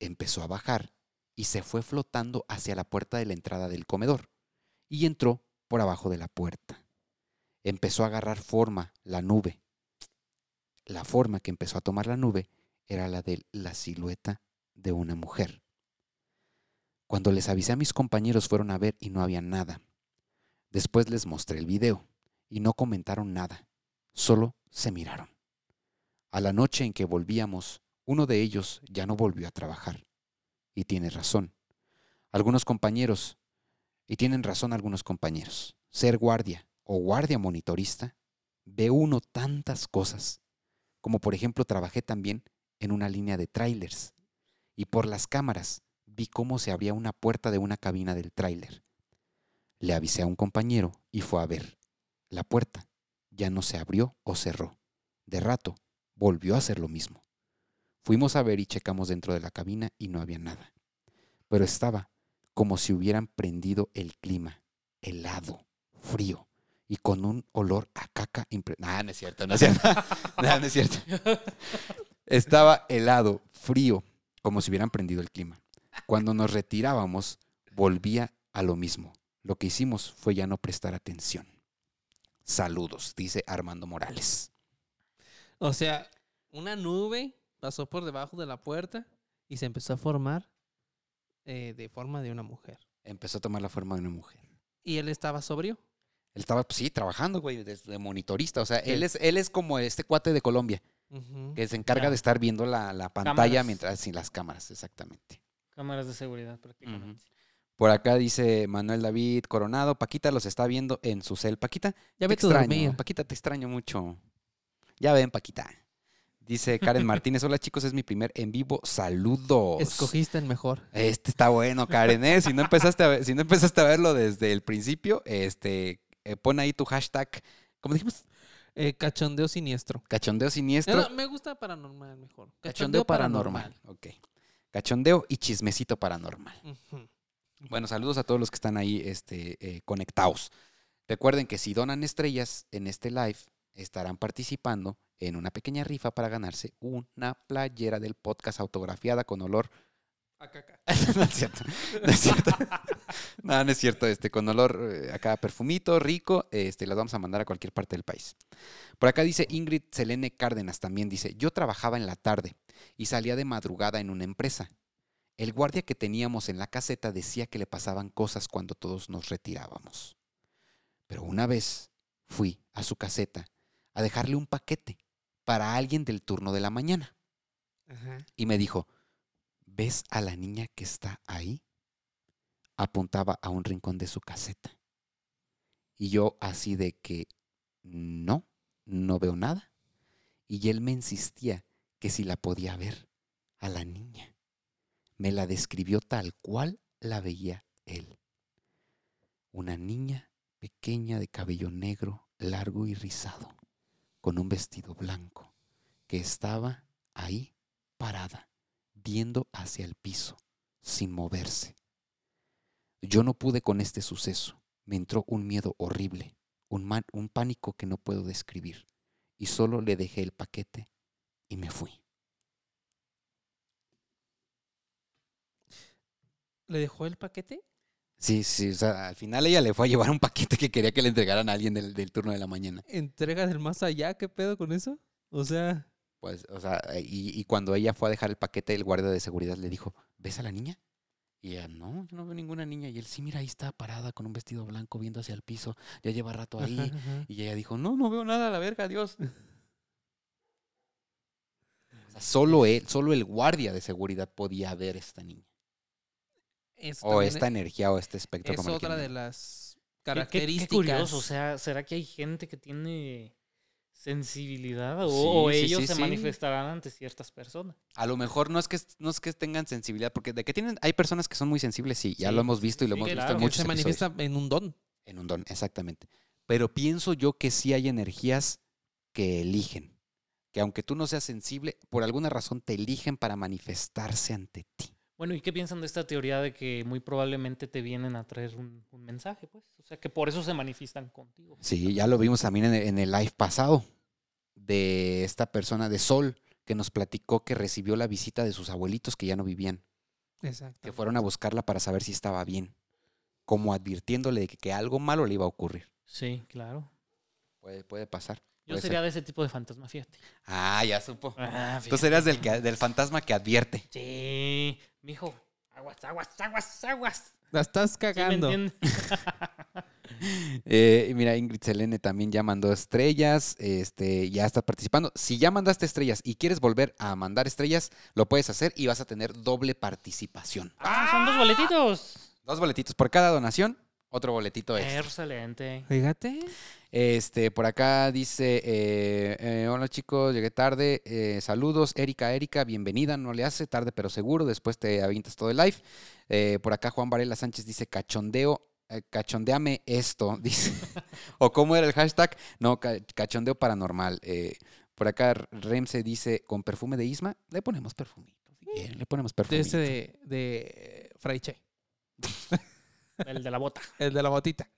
S3: Empezó a bajar y se fue flotando hacia la puerta de la entrada del comedor y entró por abajo de la puerta. Empezó a agarrar forma la nube. La forma que empezó a tomar la nube era la de la silueta de una mujer. Cuando les avisé a mis compañeros fueron a ver y no había nada. Después les mostré el video y no comentaron nada, solo se miraron. A la noche en que volvíamos, uno de ellos ya no volvió a trabajar. Y tiene razón. Algunos compañeros, y tienen razón algunos compañeros, ser guardia o guardia monitorista, ve uno tantas cosas, como por ejemplo trabajé también en una línea de trailers y por las cámaras vi cómo se abría una puerta de una cabina del tráiler. Le avisé a un compañero y fue a ver. La puerta ya no se abrió o cerró. De rato volvió a hacer lo mismo. Fuimos a ver y checamos dentro de la cabina y no había nada. Pero estaba como si hubieran prendido el clima, helado, frío y con un olor a caca impre... Nah, no es cierto, no es cierto. Nah, no es cierto. Estaba helado, frío, como si hubieran prendido el clima. Cuando nos retirábamos, volvía a lo mismo. Lo que hicimos fue ya no prestar atención. Saludos, dice Armando Morales.
S2: o sea, una nube pasó por debajo de la puerta y se empezó a formar eh, de forma de una mujer.
S3: Empezó a tomar la forma de una mujer.
S2: Y él estaba sobrio.
S3: Él estaba, pues, sí, trabajando, güey, de, de monitorista. O sea, él es, él es como este cuate de Colombia, que se encarga de estar viendo la, la pantalla
S4: Cámaras.
S3: mientras, sin las cámaras, exactamente.
S4: Cámaras de seguridad, prácticamente.
S3: Por acá dice Manuel David Coronado, Paquita los está viendo en su cel. Paquita,
S2: Ya
S3: te extraño.
S2: dormir.
S3: Paquita, te extraño mucho. Ya ven, Paquita. Dice Karen Martínez, hola chicos, es mi primer en vivo. Saludos.
S2: Escogiste el mejor.
S3: Este está bueno, Karen, ¿eh? Si no empezaste a, ver- si no empezaste a verlo desde el principio, este, eh, pon ahí tu hashtag, ¿cómo dijimos?
S2: Eh, cachondeo siniestro.
S3: Cachondeo siniestro.
S2: No, no, me gusta paranormal mejor.
S3: Cachondeo paranormal. Ok. Cachondeo y chismecito paranormal. Bueno, saludos a todos los que están ahí este, eh, conectados. Recuerden que si donan estrellas en este live, estarán participando en una pequeña rifa para ganarse una playera del podcast autografiada con olor.
S2: A caca.
S3: no es cierto. No es cierto. no, no es cierto. Este, con olor eh, acá perfumito, rico. Este, las vamos a mandar a cualquier parte del país. Por acá dice Ingrid Selene Cárdenas también. Dice: Yo trabajaba en la tarde y salía de madrugada en una empresa. El guardia que teníamos en la caseta decía que le pasaban cosas cuando todos nos retirábamos. Pero una vez fui a su caseta a dejarle un paquete para alguien del turno de la mañana
S2: Ajá.
S3: y me dijo, ¿ves a la niña que está ahí? Apuntaba a un rincón de su caseta. Y yo así de que, no, no veo nada. Y él me insistía que si la podía ver, a la niña. Me la describió tal cual la veía él. Una niña pequeña de cabello negro, largo y rizado, con un vestido blanco, que estaba ahí parada, viendo hacia el piso, sin moverse. Yo no pude con este suceso. Me entró un miedo horrible, un, man- un pánico que no puedo describir, y solo le dejé el paquete y me fui.
S2: ¿Le dejó el paquete?
S3: Sí, sí, o sea, al final ella le fue a llevar un paquete que quería que le entregaran a alguien del, del turno de la mañana.
S2: ¿Entrega del más allá? ¿Qué pedo con eso? O sea,
S3: Pues, o sea, y, y cuando ella fue a dejar el paquete, el guardia de seguridad le dijo, ¿ves a la niña? Y ella, no, yo no veo ninguna niña. Y él, sí, mira, ahí está parada con un vestido blanco viendo hacia el piso. Ya lleva rato ahí.
S2: ajá, ajá.
S3: Y ella dijo, no, no veo nada, a la verga, adiós. O sea, solo él, solo el guardia de seguridad podía ver esta niña. O esta energía o este espectro.
S2: es
S3: como
S2: otra de las
S4: Qué- qué-
S2: características.
S4: Qué, curioso, o sea, ¿será que hay gente que tiene sensibilidad o,
S3: Sí,
S4: o
S3: sí,
S4: ellos
S3: sí,
S4: se
S3: sí.
S4: manifestarán ante ciertas personas?
S3: A lo mejor no es que no es que tengan sensibilidad, porque de que tienen, hay personas que son muy sensibles, sí, ya
S4: Sí,
S3: lo hemos visto y lo
S4: sí,
S3: hemos
S4: claro.
S3: visto en muchos
S2: se
S3: episodios.
S2: manifiesta en un don.
S3: En un don, exactamente. Pero pienso yo que sí hay energías que eligen. Que aunque tú no seas sensible, por alguna razón te eligen para manifestarse ante ti.
S4: Bueno, ¿y qué piensan de esta teoría de que muy probablemente te vienen a traer un, un mensaje, pues? O sea, que por eso se manifiestan contigo.
S3: Sí, ya lo vimos también en el, en el live pasado de esta persona de Sol que nos platicó que recibió la visita de sus abuelitos que ya no vivían,
S2: Exacto.
S3: que fueron a buscarla para saber si estaba bien, como advirtiéndole de que, que algo malo le iba a ocurrir.
S4: Sí, claro.
S3: Puede, puede pasar.
S4: Yo sería
S3: ser.
S4: de ese tipo de fantasma, fíjate.
S3: Ah, ya supo.
S4: Ah,
S3: Tú serías del, que- del fantasma que advierte.
S4: Sí, mijo. Aguas, aguas, aguas, aguas.
S2: La estás
S4: ¿Sí me
S2: cagando.
S3: Eh, mira, Ingrid Selene también ya mandó estrellas, este, ya está participando. Si ya mandaste estrellas y quieres volver a mandar estrellas, lo puedes hacer y vas a tener doble participación.
S4: ah, son dos boletitos.
S3: Dos boletitos por cada donación, otro boletito extra.
S4: Excelente.
S2: Fíjate.
S3: Este, por acá dice, eh, eh, hola chicos, llegué tarde, eh, saludos, Erika, Erika, bienvenida, no le hace, tarde pero seguro, después te avientas todo el live. Eh, por acá Juan Varela Sánchez dice, cachondeo, cachondeame esto, dice, o cómo era el hashtag, no, ca- cachondeo paranormal. Eh, por acá Remse dice, con perfume de Isma, le ponemos perfumito, si quieren, le ponemos
S2: De
S3: perfumito.
S2: ese de, de Fraiche.
S4: El de la bota.
S2: El de la botita.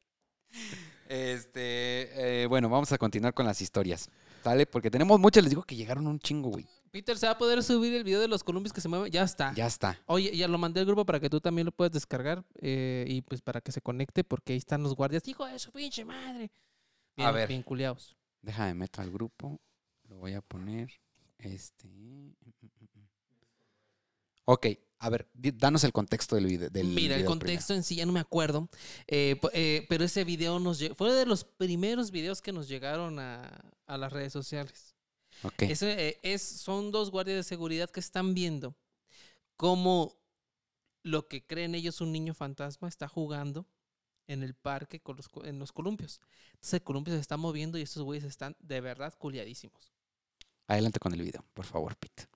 S3: Este, eh, bueno, vamos a continuar con las historias, ¿sale? Porque tenemos muchas, les digo que llegaron un chingo, güey.
S2: Peter, ¿se va a poder subir el video de los columpios que se mueven? Ya está.
S3: Ya está.
S2: Oye, ya lo mandé al grupo para que tú también lo puedas descargar eh, y pues para que se conecte porque ahí están los guardias. Hijo de su pinche madre. Bien,
S3: A ver.
S2: Bien culiados.
S3: Déjame meto al grupo. Lo voy a poner. Este. mm, mm, mm. Ok, a ver, danos el contexto del video. Del
S2: Mira, el contexto en sí ya no me acuerdo, eh, eh, pero ese video nos fue de los primeros videos que nos llegaron a, a las redes sociales.
S3: primero. Ok.
S2: Ese, eh, es, son dos guardias de seguridad que están viendo cómo lo que creen ellos un niño fantasma está jugando en el parque con los, co- en los columpios. Entonces el columpio se está moviendo y estos güeyes están de verdad culiadísimos.
S3: Adelante con el video, por favor, Pete.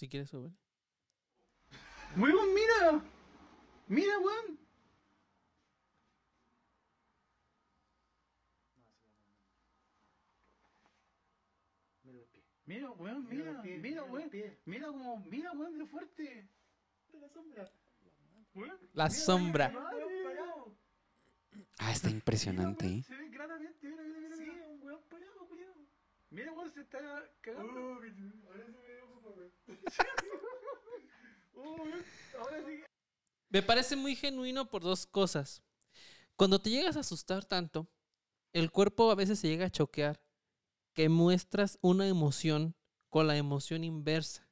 S2: Si quieres subir.
S7: Weón, mira. Mira, weón. Mira, weón, mira, mira, weón. Mira como, mira, weón, de fuerte. Mira la sombra. Weón,
S2: La
S7: mira,
S2: sombra.
S7: mira, weón parado.
S3: Ah, está impresionante,
S7: Mira,
S3: ¿eh?
S7: weón, Se ve claramente, mira, mira, mira. Sí, un weón parado, culiao. Mira, weón, se está cagando. ahora se me ahora sí.
S2: Me parece muy genuino por dos cosas. Cuando te llegas a asustar tanto, el cuerpo a veces se llega a choquear, que muestras una emoción con la emoción inversa.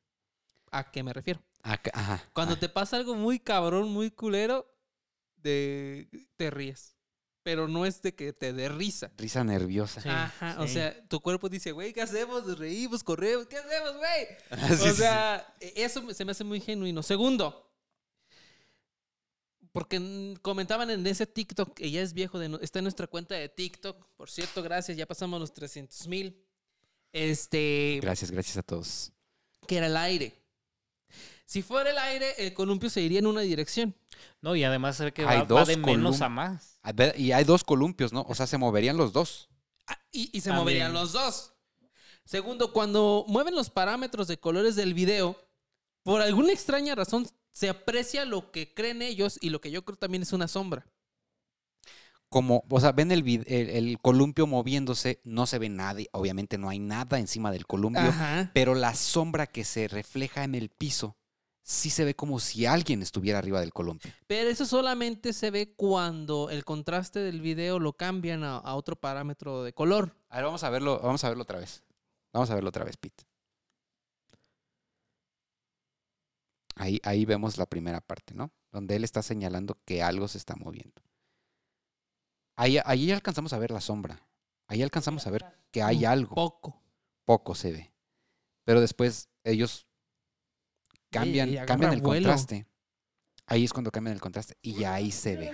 S2: ¿A qué me refiero?
S3: Acá- ajá.
S2: Cuando te pasa algo muy cabrón, muy culero, de, te ríes. Pero no es de que te dé risa.
S3: Risa nerviosa.
S4: Sí,
S2: Ajá, o sea, tu cuerpo dice, güey, ¿qué hacemos? Nos reímos, corremos, ¿qué hacemos, güey?
S3: Sí, sí,
S2: o sea, e- eso se me hace muy genuino. Segundo, porque comentaban en ese TikTok, que ya es viejo, de no- está en nuestra cuenta de TikTok. Por cierto, gracias, ya pasamos los 300 mil. Este,
S3: Gracias, gracias a todos.
S2: que era el aire. Si fuera el aire, el columpio se iría en una dirección.
S4: No, y además se ve que
S3: Hay
S4: va, de menos a más.
S3: A ver, Y hay dos columpios, ¿no? O sea, se moverían los dos.
S2: Ah, y, y se
S4: También.
S2: moverían los dos. Segundo, cuando mueven los parámetros de colores del video, por alguna extraña razón se aprecia lo que creen ellos y lo que yo creo también es una sombra.
S3: Como, o sea, ven el, vid- el, el columpio moviéndose, no se ve nada, obviamente no hay nada encima del columpio,
S2: Ajá.
S3: pero la sombra que se refleja en el piso sí se ve como si alguien estuviera arriba del columpio.
S2: Pero eso solamente se ve cuando el contraste del video lo cambian a, a otro parámetro de color.
S3: A ver, vamos a verlo, vamos a verlo otra vez. Vamos a verlo otra vez, Pete. Ahí, ahí vemos la primera parte, ¿no? Donde él está señalando que algo se está moviendo. Ahí, ahí alcanzamos a ver la sombra. Ahí alcanzamos a ver que hay algo.
S2: Poco.
S3: Poco se ve. Pero después ellos cambian,
S2: y
S3: cambian el
S2: vuelo.
S3: contraste. Ahí es cuando cambian el contraste y ahí se ve.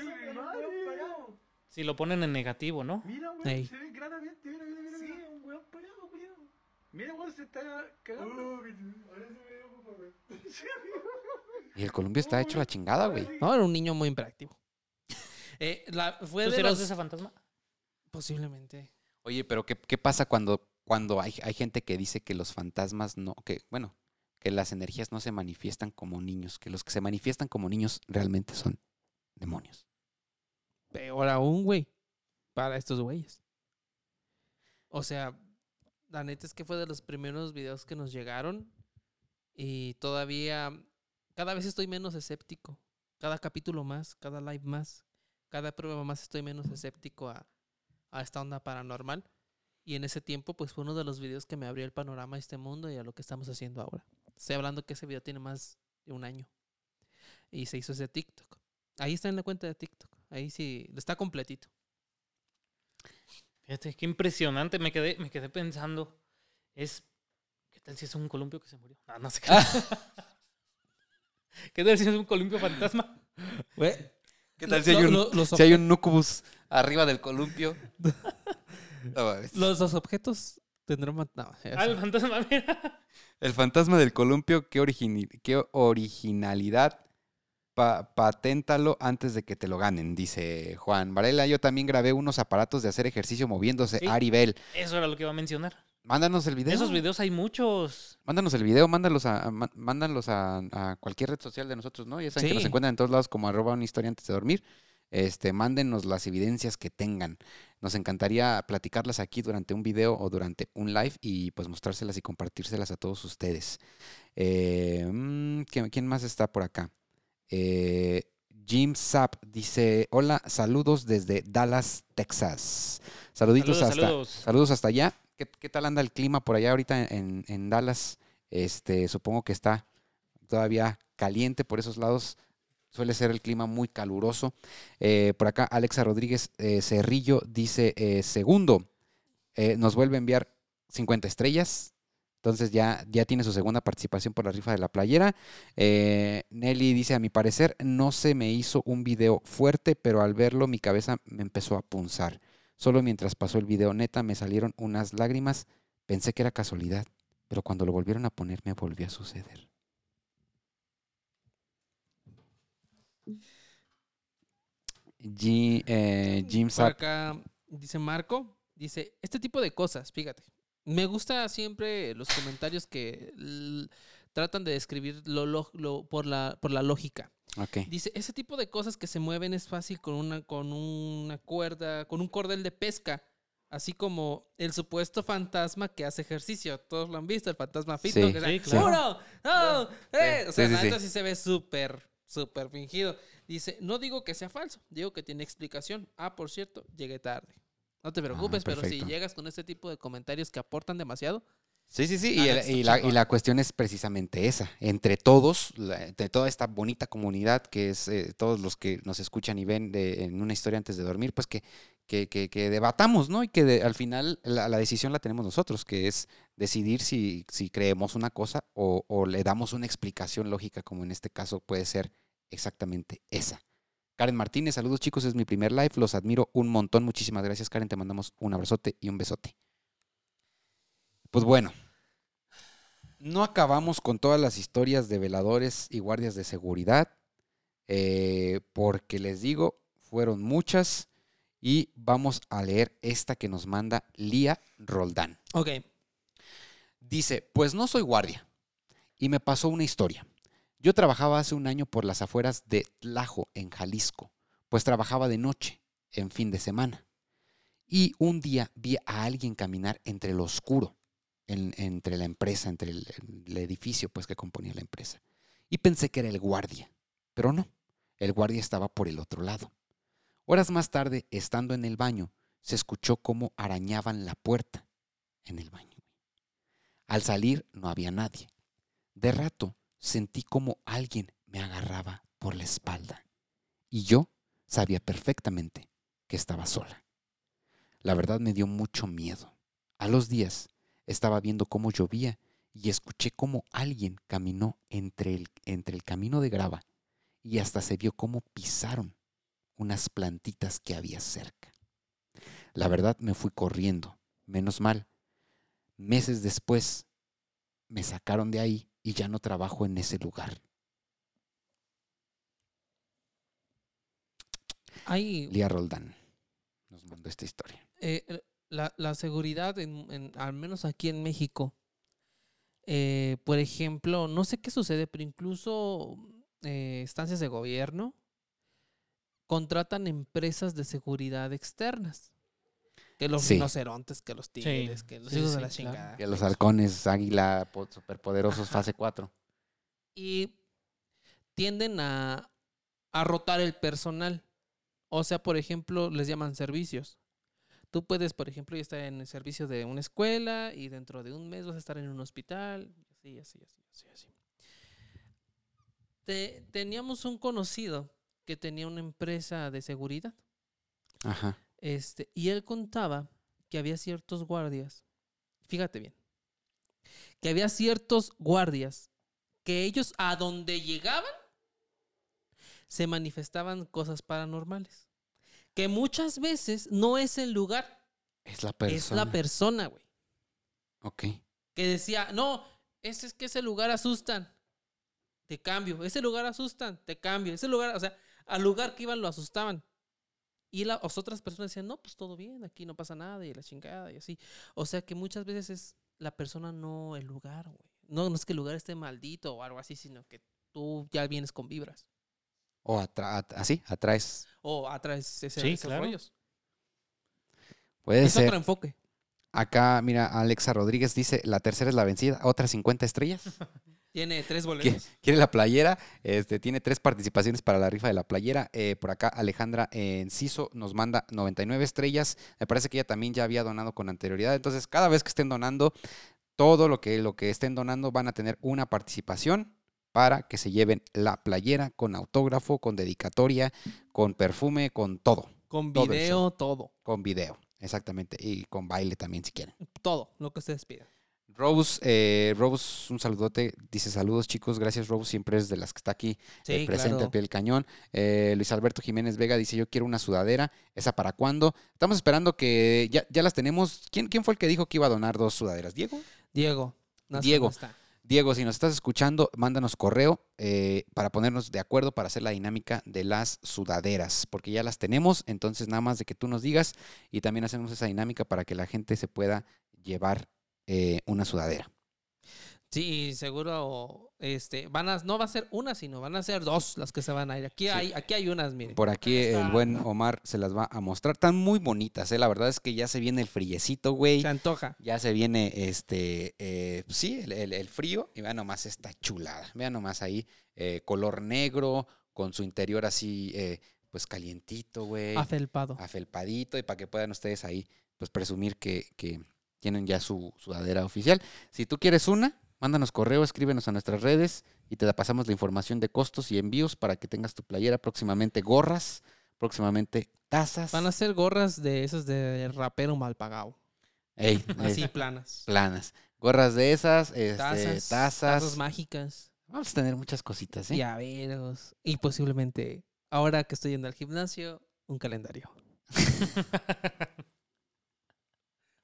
S4: Si lo ponen en negativo, ¿no?
S7: Mira, weón,
S2: Ey.
S7: se ve claramente. Mira, mira, mira. Sí, un weón parado, culiao. Mira, weón, se está cagando. ahora se ve ojo, weón.
S3: Y el columpio está hecho la chingada, güey.
S2: No, era un niño muy imperactivo. Eh, la- fue
S4: ¿Tú
S2: de
S4: serás
S2: los-
S4: de ese fantasma?
S2: Posiblemente.
S3: Oye, pero ¿qué, qué pasa cuando, cuando hay, hay gente que dice que los fantasmas no, que, bueno, que las energías no se manifiestan como niños, que los que se manifiestan como niños realmente son demonios?
S2: Peor aún, güey. Para estos güeyes. O sea, la neta es que fue de los primeros videos que nos llegaron. Y todavía, cada vez estoy menos escéptico. Cada capítulo más, cada live más, cada prueba más estoy menos escéptico a, a esta onda paranormal. Y en ese tiempo, pues fue uno de los videos que me abrió el panorama a este mundo y a lo que estamos haciendo ahora. Estoy hablando que ese video tiene más de un año. Y se hizo ese TikTok. Ahí está en la cuenta de TikTok. Ahí sí, está completito.
S4: Fíjate, qué impresionante. Me quedé, me quedé pensando. Es. ¿Qué tal si es un columpio que se murió? Ah, no sé qué. ¿Qué tal si es un columpio fantasma?
S3: ¿Qué tal si hay un,
S2: los,
S3: si hay un núcubus arriba del columpio? No
S2: los dos objetos No, ya
S4: Ah, el fantasma, mira.
S3: El fantasma del columpio, qué, origini- qué originalidad. Pa- paténtalo antes de que te lo ganen, dice Juan Varela. Yo también grabé unos aparatos de hacer ejercicio moviéndose.
S4: Sí.
S3: Ari Bell.
S4: Eso era lo que iba a mencionar.
S3: Mándanos el video.
S4: De esos videos hay muchos.
S3: Mándanos el video, mándalos a, a- má- mándalos a, a cualquier red social de nosotros, ¿no? Ya saben que nos
S2: Sí.
S3: encuentran en todos lados como arroba una historia antes de dormir. Este, mándenos las evidencias que tengan. Nos encantaría platicarlas aquí durante un video o durante un live y pues mostrárselas y compartírselas a todos ustedes. Eh, mm, ¿quién, quién más está por acá? Eh, Jim Sapp dice, hola, saludos desde Dallas, Texas. Saluditos
S4: Saludos,
S3: hasta,
S4: saludos.
S3: Saludos hasta allá. ¿Qué, qué tal anda el clima por allá ahorita en, en Dallas? Este, supongo que está todavía caliente por esos lados. Suele ser el clima muy caluroso. Eh, por acá, Alexa Rodríguez eh, Cerrillo dice: eh, Segundo, eh, nos vuelve a enviar 50 estrellas. Entonces ya, ya tiene su segunda participación por la rifa de la playera. Nelly dice: A mi parecer, no se me hizo un video fuerte, pero al verlo, mi cabeza me empezó a punzar. Solo mientras pasó el video, neta, me salieron unas lágrimas. Pensé que era casualidad, pero cuando lo volvieron a poner, me volvió a suceder. G- eh, Jim
S2: Por acá dice Marco, dice, este tipo de cosas, fíjate. Me gusta siempre los comentarios que tratan de describir lo, lo- lo- por, la, por la lógica.
S3: Ok.
S2: Dice, ese tipo de cosas que se mueven es fácil con una, con una cuerda, con un cordel de pesca. Así como el supuesto fantasma que hace ejercicio. Todos lo han visto, el fantasma fitness.
S3: Sí,
S2: que
S4: sí, claro.
S2: ¡Uno! ¡Dos! ¡Tres! O sea,
S3: Sí, sí,
S2: la neta sí se ve súper, súper fingido. Dice, no digo que sea falso, digo que tiene explicación. Ah, por cierto, llegué tarde. No te preocupes, pero si
S3: Ah,
S2: llegas con este tipo de comentarios que aportan demasiado,
S3: Sí, sí, sí.
S2: Ah,
S3: Y, el-
S2: está
S3: y la, y la cuestión es precisamente esa. Entre todos, la- de toda esta bonita comunidad que es eh, todos los que nos escuchan y ven de- en una historia antes de dormir, pues que, que, que- que debatamos, ¿no? Y que de- al final la, la decisión la tenemos nosotros, que es decidir si, creemos una cosa o, o le damos una explicación lógica, como en este caso puede ser exactamente esa. Karen Martínez, saludos chicos, es mi primer live, los admiro un montón, muchísimas gracias Karen, te mandamos un abrazote y un besote. Pues bueno, No acabamos con todas las historias de veladores y guardias de seguridad, eh, porque les digo, fueron muchas y vamos a leer esta que nos manda Lía Roldán.
S2: Ok.
S3: Dice, pues no soy guardia. Y me pasó una historia. Yo trabajaba hace un año por las afueras de Tlajo, en Jalisco, pues trabajaba de noche, en fin de semana. Y un día vi a alguien caminar entre lo oscuro, en- entre la empresa, entre el, edificio pues que componía la empresa. Y pensé que era el guardia, pero no, el guardia estaba por el otro lado. Horas más tarde, estando en el baño, se escuchó cómo arañaban la puerta en el baño. Al salir no había nadie. De rato sentí como alguien me agarraba por la espalda y yo sabía perfectamente que estaba sola. La verdad me dio mucho miedo. A los días estaba viendo cómo llovía y escuché cómo alguien caminó entre el, entre el camino de grava y hasta se vio cómo pisaron unas plantitas que había cerca. La verdad me fui corriendo, menos mal. Meses después me sacaron de ahí y ya no trabajo en ese lugar.
S2: Hay
S3: Lía Roldán nos mandó esta historia.
S2: eh, el- la, la seguridad, en, en- al menos aquí en México, eh, por ejemplo, no sé qué sucede, pero incluso eh, estancias de gobierno contratan empresas de seguridad externas. Que los
S3: Sí.
S2: rinocerontes, que los tigres, que los
S4: Sí,
S2: hijos
S4: sí,
S2: de la
S4: claro.
S2: chingada.
S3: Que los halcones águila po- superpoderosos
S2: Ajá.
S3: fase 4.
S2: y tienden a, a rotar el personal. O sea, por ejemplo, les llaman servicios. Tú puedes, por ejemplo, ya estar en el servicio de una escuela y dentro de un mes vas a estar en un hospital. Así, así, así, así, así. Te- teníamos un conocido que tenía una empresa de seguridad.
S3: Ajá.
S2: Este, y él contaba que había ciertos guardias, fíjate bien, que había ciertos guardias que ellos a donde llegaban se manifestaban cosas paranormales. Que muchas veces no es el lugar,
S3: Es la persona.
S2: es la persona, güey.
S3: ok.
S2: Que decía, no, ese es que ese lugar asustan. Te cambio, ese lugar asustan, te cambio, ese lugar, o sea, al lugar que iban lo asustaban. Y la- las otras personas decían, no, pues todo bien, aquí no pasa nada, y la chingada, y así. O sea que muchas veces es la persona, no el lugar, güey. No, no es que el lugar esté maldito o algo así, sino que tú ya vienes con vibras.
S3: O atra- at- así, atraes.
S2: O atraes ese,
S4: Sí,
S2: esos
S4: claro.
S2: rollos.
S3: Puede
S2: Es
S3: ser.
S2: otro enfoque.
S3: Acá, mira, Alexa Rodríguez dice, la tercera es la vencida, otras 50 estrellas.
S2: Tiene tres
S3: ¿Qui-
S2: boletos.
S3: Quiere la playera, este, tiene tres participaciones para la rifa de la playera. Eh, por acá Alejandra Enciso nos manda 99 estrellas. Me parece que ella también ya había donado con anterioridad. Entonces, cada vez que estén donando, todo lo que, lo que estén donando van a tener una participación para que se lleven la playera con autógrafo, con dedicatoria, con perfume, con todo,
S2: Con
S3: todo
S2: video, todo.
S3: con video. Exactamente. Y con baile también si quieren.
S2: Todo lo que ustedes pidan.
S3: Rose, eh, Rose, un saludote. Dice saludos, chicos. Gracias, Rose. Siempre es de las que está aquí eh, presente
S2: claro.
S3: al pie del cañón. Eh, Luis Alberto Jiménez Vega dice: Yo quiero una sudadera. ¿Esa para cuándo? Estamos esperando que ya, ya las tenemos. ¿Quién, ¿Quién fue el que dijo que iba a donar dos sudaderas? ¿Diego?
S2: Diego. no sé
S3: Diego.
S2: está.
S3: Diego, si nos estás escuchando, mándanos correo eh, para ponernos de acuerdo para hacer la dinámica de las sudaderas, porque ya las tenemos, entonces nada más de que tú nos digas y también hacemos esa dinámica para que la gente se pueda llevar eh, una sudadera.
S2: Sí, seguro este van a no va a ser una, sino van a ser dos las que se van a ir. Aquí hay aquí hay unas, miren.
S3: Por aquí el buen Omar se las va a mostrar. Están muy bonitas, ¿eh? La verdad es que ya se viene el friecito, güey.
S2: Se antoja.
S3: Ya se viene este, eh, sí, el, el- el frío. Y vean nomás esta chulada. Vean nomás ahí, eh, color negro, con su interior así, eh, pues calientito, güey.
S2: Afelpado.
S3: Afelpadito. Y para que puedan ustedes ahí, pues presumir que, que tienen ya su sudadera oficial. Si tú quieres una, mándanos correo, escríbenos a nuestras redes y te la pasamos la información de costos y envíos para que tengas tu playera. Próximamente gorras, próximamente tazas.
S2: Van a ser gorras de esas de rapero mal pagado.
S3: Ey,
S2: Así planas.
S3: planas. Gorras de esas, este,
S2: Tazas,
S3: tazas.
S2: tazas mágicas,
S3: Vamos a tener muchas cositas, ¿eh?
S2: llaveros y posiblemente ahora que estoy yendo al gimnasio, un calendario.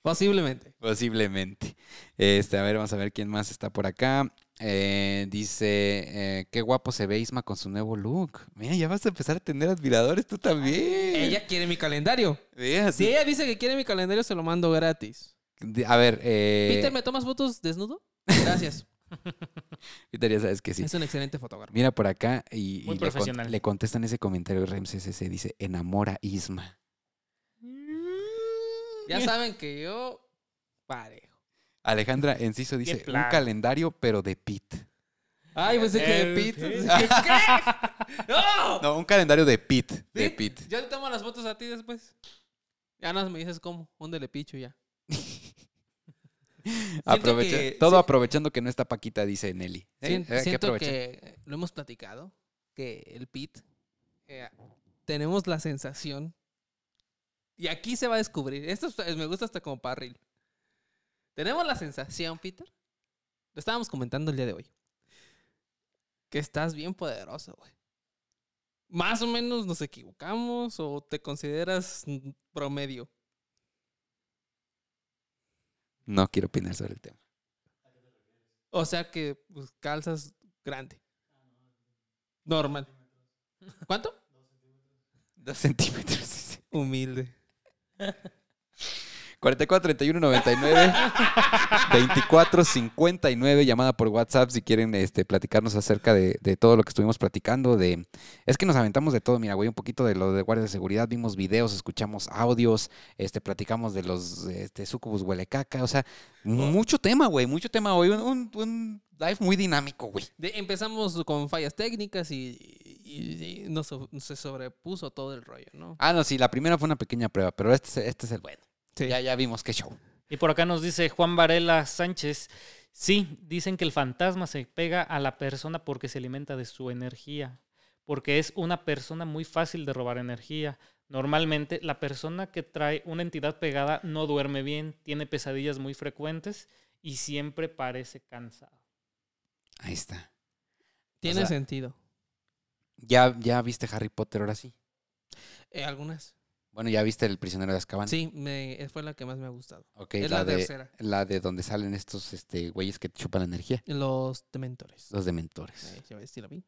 S2: Posiblemente.
S3: Posiblemente. Este, a ver, vamos a ver quién más está por acá. Eh, dice, eh, qué guapo se ve Isma con su nuevo look. Mira, ya vas a empezar a tener admiradores tú también.
S2: Ella quiere mi calendario.
S3: Vea,
S2: Si ella dice que quiere mi calendario, se lo mando gratis.
S3: de- A ver, eh,
S2: Peter, ¿me tomas fotos desnudo? Gracias.
S3: Peter, ya sabes que sí.
S2: Es un excelente fotógrafo.
S3: Mira por acá y,
S4: Muy
S3: y le, con-
S4: profesional.
S3: le contestan ese comentario Rems dice, enamora Isma.
S2: Ya saben que yo parejo.
S3: Alejandra Enciso dice, un calendario pero de Pit.
S2: Ay, pensé que
S4: El-
S2: Pete.
S4: ¿Qué?
S2: ¿Qué? ¡No!
S3: No, un calendario de Pit. De
S2: ¿Sí?
S3: Pit.
S2: Yo te tomo las fotos a ti después. Ya no me dices cómo. ¿Dónde le picho ya?
S3: Aprovecha-
S2: que-
S3: todo
S2: sí.
S3: aprovechando que no está Paquita, dice Nelly. ¿Eh?
S2: Siento que lo hemos platicado. Que el Pit. eh, tenemos la sensación. Y aquí se va a descubrir. Esto es- me gusta hasta como parril. Tenemos la sensación, Peter. Lo estábamos comentando el día de hoy. Que estás bien poderoso, güey. Más o menos nos equivocamos o te consideras promedio.
S3: No quiero opinar sobre el tema.
S2: O sea que pues, calzas grande. Normal. ¿Cuánto?
S3: Dos centímetros.
S2: Humilde.
S3: 44 31 99 24 59 llamada por WhatsApp si quieren este platicarnos acerca de, todo lo que estuvimos platicando de es que nos aventamos de todo mira güey un poquito de lo de guardia de seguridad vimos videos escuchamos audios este platicamos de los este sucubus huele caca o sea mucho tema güey mucho tema hoy un, live muy dinámico güey.
S2: Empezamos con fallas técnicas y, y- so- se sobrepuso todo el rollo, ¿no?
S3: ah no sí la primera fue una pequeña prueba pero este, es- este es el bueno
S2: Sí.
S3: ya ya vimos qué show
S4: Y por acá nos dice Juan Varela Sánchez. Sí, dicen que el fantasma se pega a la persona porque se alimenta de su energía. Porque es una persona muy fácil de robar energía. Normalmente la persona que trae una entidad pegada no duerme bien, tiene pesadillas muy frecuentes y siempre parece cansado.
S3: ahí está
S2: Tiene
S3: sea-
S2: sentido.
S3: Ya ya viste Harry Potter ahora sí
S2: Eh, algunas.
S3: bueno ya viste el prisionero de Azkaban
S2: Sí, me, fue la que más me ha gustado.
S3: Ok,
S2: es
S3: la,
S2: la
S3: de,
S2: tercera.
S3: la de donde salen estos este, güeyes que te chupan la energía.
S2: Los dementores.
S3: Los dementores.
S2: Eh, ya ves, sí la vi.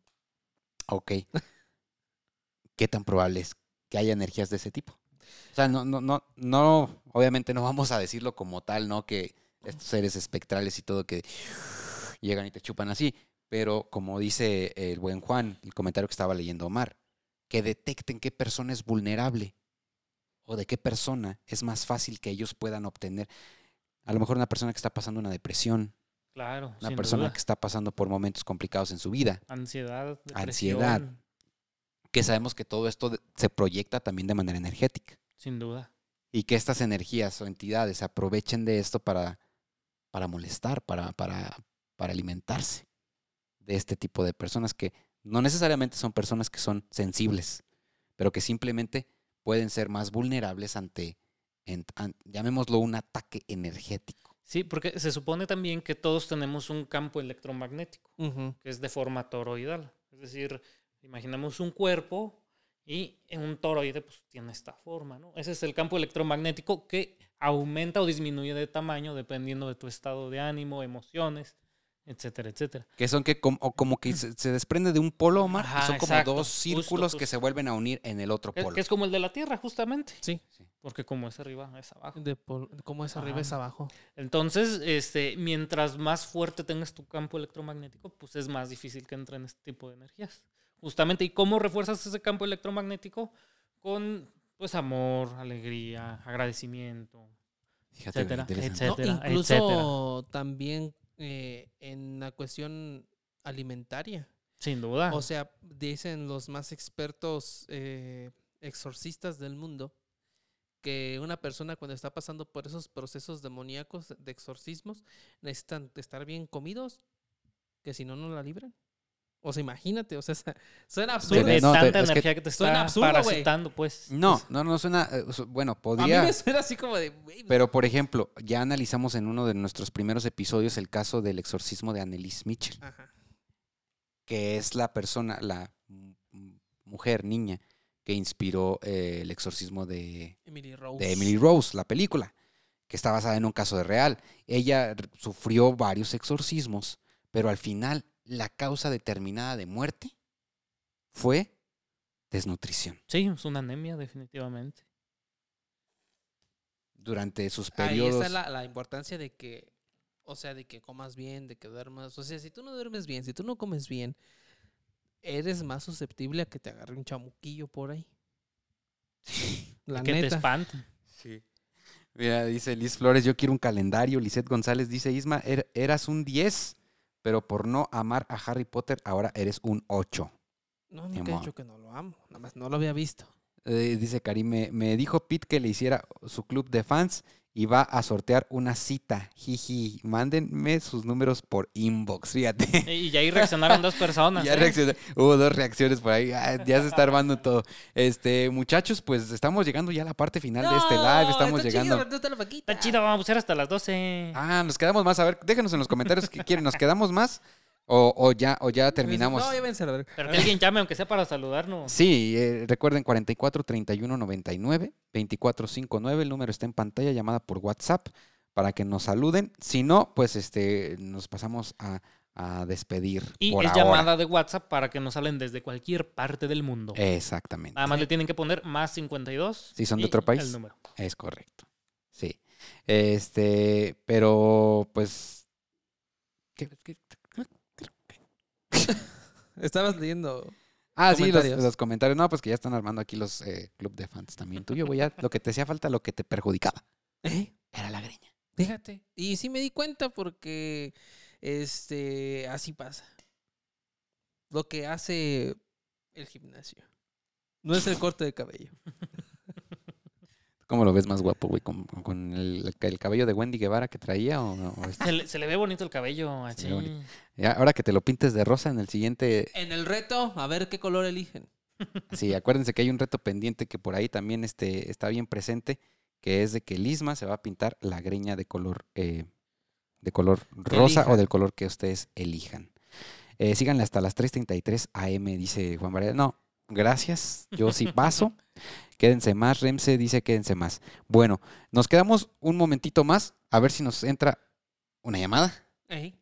S3: Ok. ¿Qué tan probable es que haya energías de ese tipo? O sea, no, no, no, no, obviamente no vamos a decirlo como tal, ¿no? Que estos seres espectrales y todo que llegan y te chupan así. Pero como dice el buen Juan, el comentario que estaba leyendo Omar, que detecten qué persona es vulnerable o de qué persona es más fácil que ellos puedan obtener. A lo mejor una persona que está pasando una depresión,
S4: Claro,
S3: una persona
S4: duda.
S3: que está pasando por momentos complicados en su vida,
S4: Ansiedad,
S3: Ansiedad. que sabemos que todo esto se proyecta también de manera energética
S4: Sin duda.
S3: y que estas energías o entidades aprovechen de esto para, para molestar, para, para, para alimentarse de este tipo de personas que no necesariamente son personas que son sensibles, pero que simplemente pueden ser más vulnerables ante, en- an- llamémoslo, un ataque energético.
S4: Sí, porque se supone también que todos tenemos un campo electromagnético. Que es de forma toroidal. Es decir, imaginamos un cuerpo y en un toroide pues, tiene esta forma. ¿no? Ese es el campo electromagnético que aumenta o disminuye de tamaño dependiendo de tu estado de ánimo, emociones, etcétera, etcétera.
S3: Que son que como, o como que se, se desprende de un polo, Omar, y
S4: Ajá,
S3: son como
S4: exacto,
S3: dos
S4: justo,
S3: círculos que se vuelven a unir en el otro polo.
S4: que es como el de la Tierra, justamente.
S2: Sí.
S4: Porque como es arriba, es abajo.
S2: De pol- como es arriba, es abajo.
S4: Entonces, este, mientras más fuerte tengas tu campo electromagnético, pues es más difícil que entren este tipo de energías. Justamente, ¿y cómo refuerzas ese campo electromagnético? Con, pues, amor, alegría, agradecimiento,
S3: Fíjate,
S4: etcétera,
S3: interesante.
S2: No,
S4: etcétera,
S2: incluso
S4: etcétera.
S2: también eh, en la cuestión alimentaria.
S4: Sin duda.
S2: O sea, dicen los más expertos eh, exorcistas del mundo que una persona cuando está pasando por esos procesos demoníacos de exorcismos necesitan estar bien comidos, que si no, no la libran. O sea, imagínate, o sea, suena
S4: de,
S2: absurdo.
S4: de
S3: no, te-
S4: tanta
S3: es que
S4: energía que, te
S2: suena
S4: está
S2: absurdo, güey.
S4: parasitando, pues.
S3: No, no, no suena. eh, bueno,
S2: A mí
S3: podría.
S2: me suena así como de...
S3: Pero, por ejemplo, ya analizamos en uno de nuestros primeros episodios el caso del exorcismo de Annelies Mitchell,
S2: Ajá.
S3: que es la persona, la mujer, niña, que inspiró eh, el exorcismo de,
S2: Emily Rose.
S3: de Emily Rose, la película. que está basada en un caso de real. Ella sufrió varios exorcismos, pero al final la causa determinada de muerte fue desnutrición.
S4: Sí, es una anemia, definitivamente.
S3: Durante sus
S2: Ahí
S3: periodos.
S2: está la, la importancia de que, o sea, de que comas bien, de que duermas. O sea, si tú no duermes bien, si tú no comes bien, eres más susceptible a que te agarre un chamuquillo por ahí. La
S4: que te
S2: neta.
S4: espanten.
S3: Mira, dice Liz Flores, yo quiero un calendario. Lisette González dice, Isma, er- eras un 10, pero por no amar a Harry Potter, ahora eres un 8.
S2: No, nunca he dicho que no lo amo. Nada más no lo había visto.
S3: Eh, dice Karim, me, me dijo Pete que le hiciera su club de fans y va a sortear una cita. Jiji, mándenme sus números por inbox, fíjate.
S4: Y ya ahí reaccionaron dos personas.
S3: Ya
S4: ¿eh?
S3: Hubo dos reacciones por ahí. Ah, ya se está armando todo. Este, muchachos, pues estamos llegando ya a la parte final de este live. Estamos llegando.
S4: Está chido, vamos a ser hasta las 12.
S3: Ah, nos quedamos más. A ver, déjenos en los comentarios qué quieren. ¿Nos quedamos más? O, o ya, o ya terminamos.
S2: No, ya a.
S4: Pero que alguien llame, aunque sea para saludarnos.
S3: Sí, eh, recuerden 44 31 99 24 59. El número está en pantalla, llamada por WhatsApp para que nos saluden. Si no, pues este nos pasamos a, a despedir.
S4: Y
S3: por
S4: es
S3: ahora.
S4: llamada de WhatsApp para que nos salen desde cualquier parte del mundo.
S3: Exactamente.
S4: Nada más le tienen que poner más 52.
S3: Si son de otro país.
S4: El número.
S3: Es correcto. Sí. Este, pero pues. ¿qué- qué-
S2: Estabas leyendo.
S3: Ah, sí, los,
S2: Comentarios.
S3: los comentarios. No, pues que ya están armando aquí los eh, club de fans también tuyo, güey. Ya lo que te hacía falta, lo que te perjudicaba.
S2: ¿Eh?
S3: Era la greña.
S2: Fíjate. Y sí me di cuenta porque este así pasa. Lo que hace el gimnasio. No es el corte de cabello.
S3: ¿Cómo lo ves más guapo, güey? ¿Con, con el, el cabello de Wendy Guevara que traía? O, o este?
S4: Se le, se le ve bonito el cabello. Así.
S3: Ya, ahora que te lo pintes de rosa en el siguiente.
S2: En el reto, a ver qué color eligen.
S3: Sí, acuérdense que hay un reto pendiente que por ahí también este, está bien presente, que es de que Lisma se va a pintar la greña de color, eh, de color rosa o del color que ustedes elijan. Eh, síganle hasta las 3.33 AM, dice Juan Varela. No, gracias, yo sí paso. quédense más, Remse dice quédense más. Bueno, nos quedamos un momentito más, a ver si nos entra una llamada.
S2: Ey.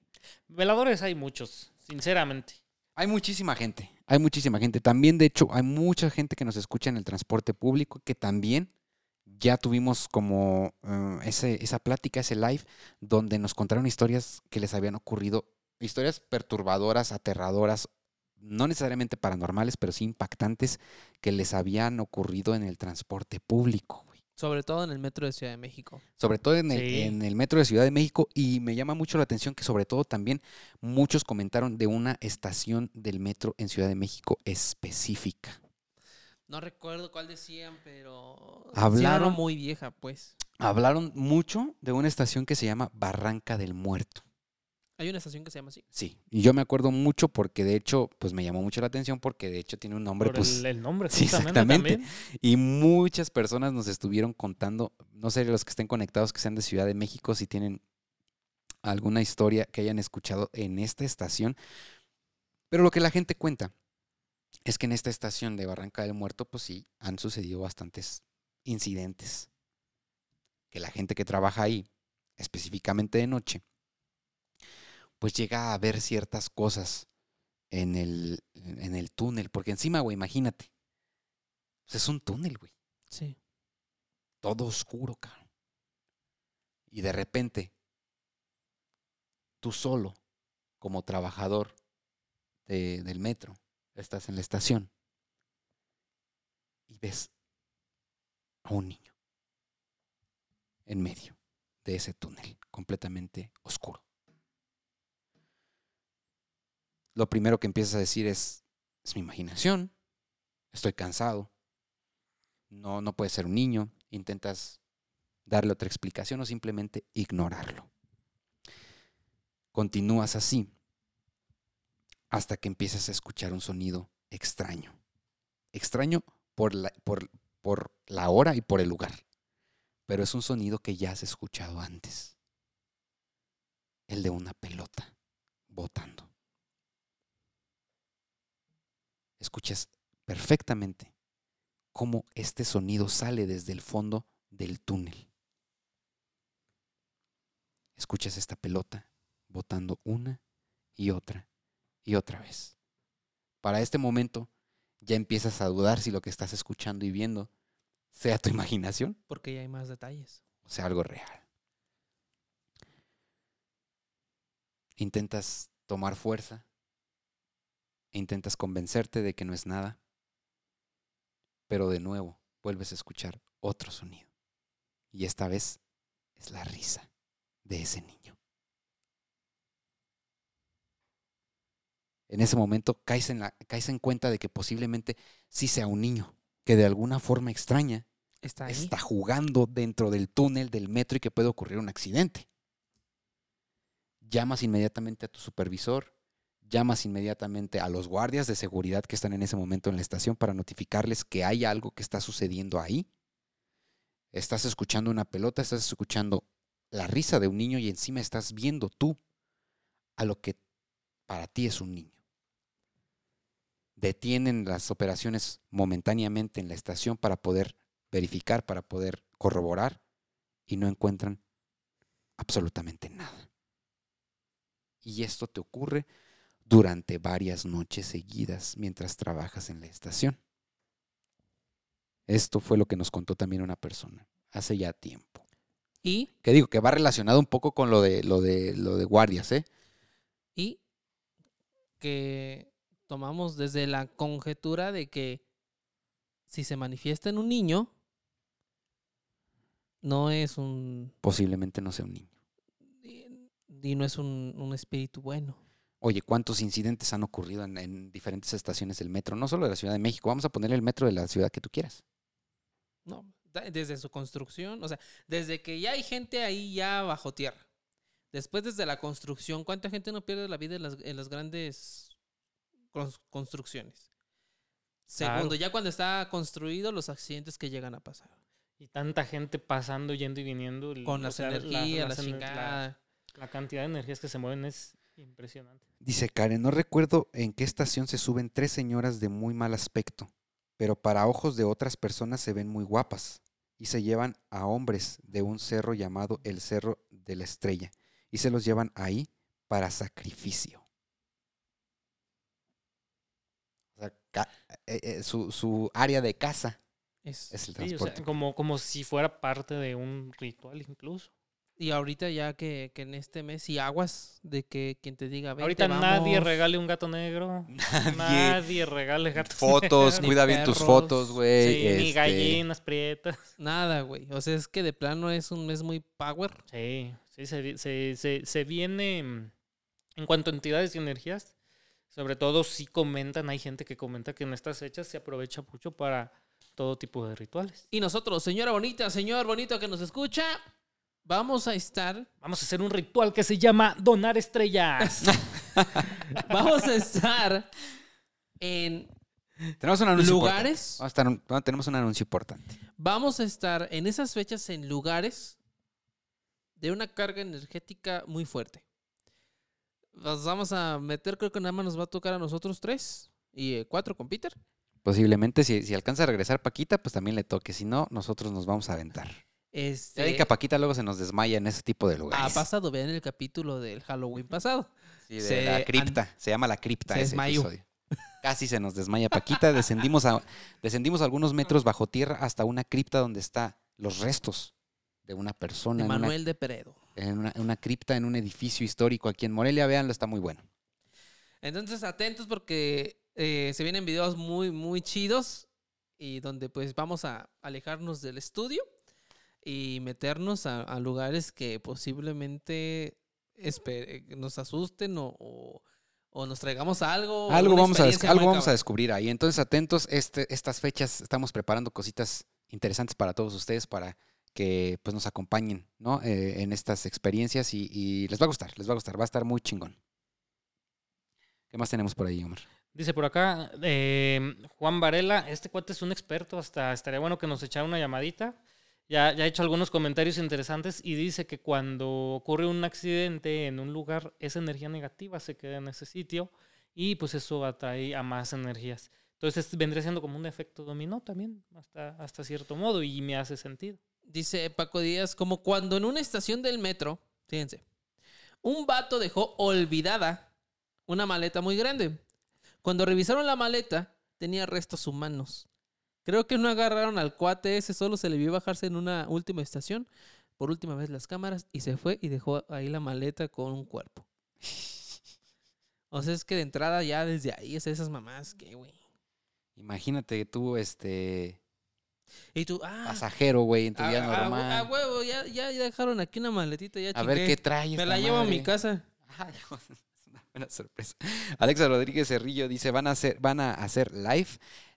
S4: Veladores hay muchos, sinceramente.
S3: Hay muchísima gente, hay muchísima gente. También, de hecho, hay mucha gente que nos escucha en el transporte público que también ya tuvimos como eh, ese, esa plática, ese live, donde nos contaron historias que les habían ocurrido, historias perturbadoras, aterradoras, no necesariamente paranormales, pero sí impactantes, que les habían ocurrido en el transporte público. güey.
S2: Sobre todo en el metro de Ciudad de México.
S3: Sobre todo en el,
S4: Sí.
S3: en el metro de Ciudad de México. Y me llama mucho la atención que sobre todo también muchos comentaron de una estación del metro en Ciudad de México específica.
S2: No recuerdo cuál decían, pero.
S3: Hablaron-
S2: muy vieja, pues.
S3: Hablaron mucho de una estación que se llama Barranca del Muerto.
S2: Hay una estación que se llama así.
S3: Sí, y yo me acuerdo mucho porque de hecho, pues me llamó mucho la atención porque de hecho tiene un nombre,
S4: Por
S3: pues,
S4: el, el nombre,
S3: sí, exactamente.
S4: también.
S3: y muchas personas nos estuvieron contando, no sé, los que estén conectados que sean de Ciudad de México, si tienen alguna historia que hayan escuchado en esta estación. Pero lo que la gente cuenta es que en esta estación de Barranca del Muerto, pues sí, han sucedido bastantes incidentes. Que la gente que trabaja ahí, específicamente de noche, pues llega a ver ciertas cosas en el, en el túnel. Porque encima, güey, imagínate. pues es un túnel, güey.
S2: Sí.
S3: Todo oscuro, cabrón. Y de repente, tú solo, como trabajador de- del metro, estás en la estación y ves a un niño en medio de ese túnel, completamente oscuro. Lo primero que empiezas a decir es, es mi imaginación, estoy cansado, no, no puede ser un niño, intentas darle otra explicación o simplemente ignorarlo. Continúas así hasta que empiezas a escuchar un sonido extraño. Extraño por la, por, por la hora y por el lugar, pero es un sonido que ya has escuchado antes. El de una pelota botando. Escuchas perfectamente cómo este sonido sale desde el fondo del túnel. escuchas esta pelota botando una y otra y otra vez. Para este momento ya empiezas a dudar si lo que estás escuchando y viendo sea tu imaginación
S2: Porque ya hay más detalles.
S3: o sea algo real. Intentas tomar fuerza, e intentas convencerte de que no es nada, pero de nuevo vuelves a escuchar otro sonido. Y esta vez es la risa de ese niño. En ese momento caes en, la, caes en cuenta de que posiblemente sí sea un niño, que de alguna forma extraña
S2: Está ahí.
S3: está jugando dentro del túnel del metro y que puede ocurrir un accidente. Llamas inmediatamente a tu supervisor, llamas inmediatamente a los guardias de seguridad que están en ese momento en la estación para notificarles que hay algo que está sucediendo ahí. Estás escuchando una pelota, estás escuchando la risa de un niño y encima estás viendo tú a lo que para ti es un niño. Detienen las operaciones momentáneamente en la estación para poder verificar, para poder corroborar y no encuentran absolutamente nada. Y esto te ocurre durante varias noches seguidas mientras trabajas en la estación. Esto fue lo que nos contó también una persona hace ya tiempo.
S2: Y,
S3: Que digo que va relacionado un poco con lo de lo de lo de guardias, ¿eh?
S2: y que tomamos desde la conjetura de que si se manifiesta en un niño, no es un.
S3: Posiblemente no sea un niño.
S2: y no es un, un espíritu bueno.
S3: Oye, ¿cuántos incidentes han ocurrido en, en diferentes estaciones del metro? No solo de la Ciudad de México, vamos a poner el metro de la ciudad que tú quieras.
S2: No, desde su construcción, o sea, desde que ya hay gente ahí ya bajo tierra. Después desde la construcción, ¿cuánta gente no pierde la vida en las, en las grandes cons- construcciones? Segundo,
S4: Claro.
S2: ya cuando está construido, los accidentes que llegan a pasar.
S4: Y tanta gente pasando, yendo y viniendo.
S2: Con las
S4: sea,
S2: energías, chingada.
S4: la cantidad de energías que se mueven es impresionante.
S3: Dice Karen, no recuerdo en qué estación se suben tres señoras de muy mal aspecto, pero para ojos de otras personas se ven muy guapas y se llevan a hombres de un cerro llamado el Cerro de la Estrella y se los llevan ahí para sacrificio. O sea, eh, eh, su, su área de casa
S2: Es-
S3: es el
S4: Sí, o sea,
S3: transporte.
S4: como, como si fuera parte de un ritual incluso.
S2: Y ahorita ya que, que en este mes y aguas de que quien te diga, "Vente,
S4: Ahorita nadie
S2: vamos".
S4: regale un gato negro.
S3: Nadie.
S4: Nadie regale gatos
S3: Fotos,
S4: negros.
S3: Cuida bien tus fotos, güey.
S4: Sí, ni
S3: este,
S4: gallinas prietas.
S2: Nada, güey. O sea, es que de plano es un mes muy power.
S4: Sí, sí, se, se, se viene mm, en cuanto a entidades y energías. Sobre todo si comentan, hay gente que comenta que en estas fechas se aprovecha mucho para todo tipo de rituales.
S2: Y nosotros, señora bonita, señor bonito que nos escucha, vamos a estar,
S4: Vamos a hacer un ritual que se llama donar estrellas.
S2: vamos a estar en
S3: Tenemos un anuncio
S2: lugares,
S3: importante. Vamos a estar- bueno, tenemos un anuncio importante.
S2: vamos a estar en esas fechas en lugares de una carga energética muy fuerte. Nos vamos a meter, creo que nada más nos va a tocar a nosotros tres y eh, cuatro con Peter.
S3: Posiblemente si, si alcanza a regresar Paquita, pues también le toque. Si no, nosotros nos vamos a aventar. Ya
S2: Este,
S3: ven que a Paquita luego se nos desmaya en ese tipo de
S2: ha
S3: lugares.
S2: pasado, vean el capítulo del Halloween pasado.
S3: Sí, de
S2: se
S3: la
S2: an-
S3: cripta. Se llama la cripta
S2: se
S3: ese
S2: desmayó.
S3: episodio. Casi se nos desmaya Paquita. Descendimos, a, descendimos algunos metros bajo tierra hasta una cripta donde está los restos de una persona.
S2: De
S3: en una-
S2: Manuel de Peredo.
S3: en una, en una cripta, en un edificio histórico aquí en Morelia. Véanlo, está muy bueno.
S2: Entonces, atentos porque eh, se vienen videos muy, muy chidos y donde pues vamos a alejarnos del estudio y meternos a, a lugares que posiblemente nos asusten o, o- o nos traigamos algo.
S3: Algo vamos, a, algo vamos a descubrir ahí. Entonces, atentos, este, estas fechas estamos preparando cositas interesantes para todos ustedes para que pues, nos acompañen ¿no? Eh, en estas experiencias y, y les va a gustar, les va a gustar, va a estar muy chingón. ¿Qué más tenemos por ahí, Omar?
S4: Dice por acá, eh, Juan Varela, este cuate es un experto, hasta estaría bueno que nos echara una llamadita. Ya, ya ha hecho algunos comentarios interesantes y dice que cuando ocurre un accidente en un lugar, esa energía negativa se queda en ese sitio y pues eso atrae a más energías. Entonces vendría siendo como un efecto dominó también, hasta, hasta cierto modo, y me hace sentido.
S2: Dice Paco Díaz, como cuando en una estación del metro, fíjense, un vato dejó olvidada una maleta muy grande. Cuando revisaron la maleta, tenía restos humanos. Creo que no agarraron al cuate ese, solo se le vio bajarse en una última estación, por última vez las cámaras, y se fue y dejó ahí la maleta con un cuerpo. O sea, es que de entrada ya desde ahí es esas mamás que, güey.
S3: Imagínate tú, este,
S2: Y tú, ah,
S3: pasajero, güey, en tu
S2: a,
S3: vida
S2: a-
S3: normal.
S2: a huevo, ya, ya dejaron aquí una maletita, ya
S3: A ver qué trae
S2: Me la llevo a mi casa.
S3: Ay, es una buena sorpresa. Alexa Rodríguez Cerrillo dice, ¿van a hacer, van a hacer live?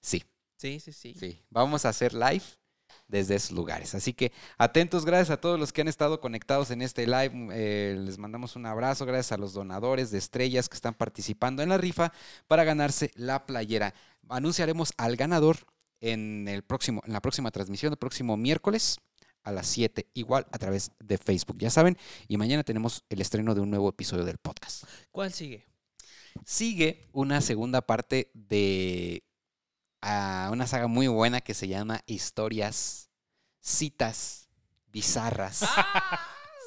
S3: Sí,
S2: Sí, sí, sí.
S3: sí. Vamos a hacer live desde esos lugares. Así que atentos, gracias a todos los que han estado conectados en este live. Eh, les mandamos un abrazo, gracias a los donadores de estrellas que están participando en la rifa para ganarse la playera. Anunciaremos al ganador en, el próximo, en la próxima transmisión, el próximo miércoles a las 7, igual a través de Facebook, ya saben. Y mañana tenemos el estreno de un nuevo episodio del podcast.
S2: ¿Cuál sigue?
S3: Sigue una segunda parte de ah, una saga muy buena que se llama Historias, Citas Bizarras.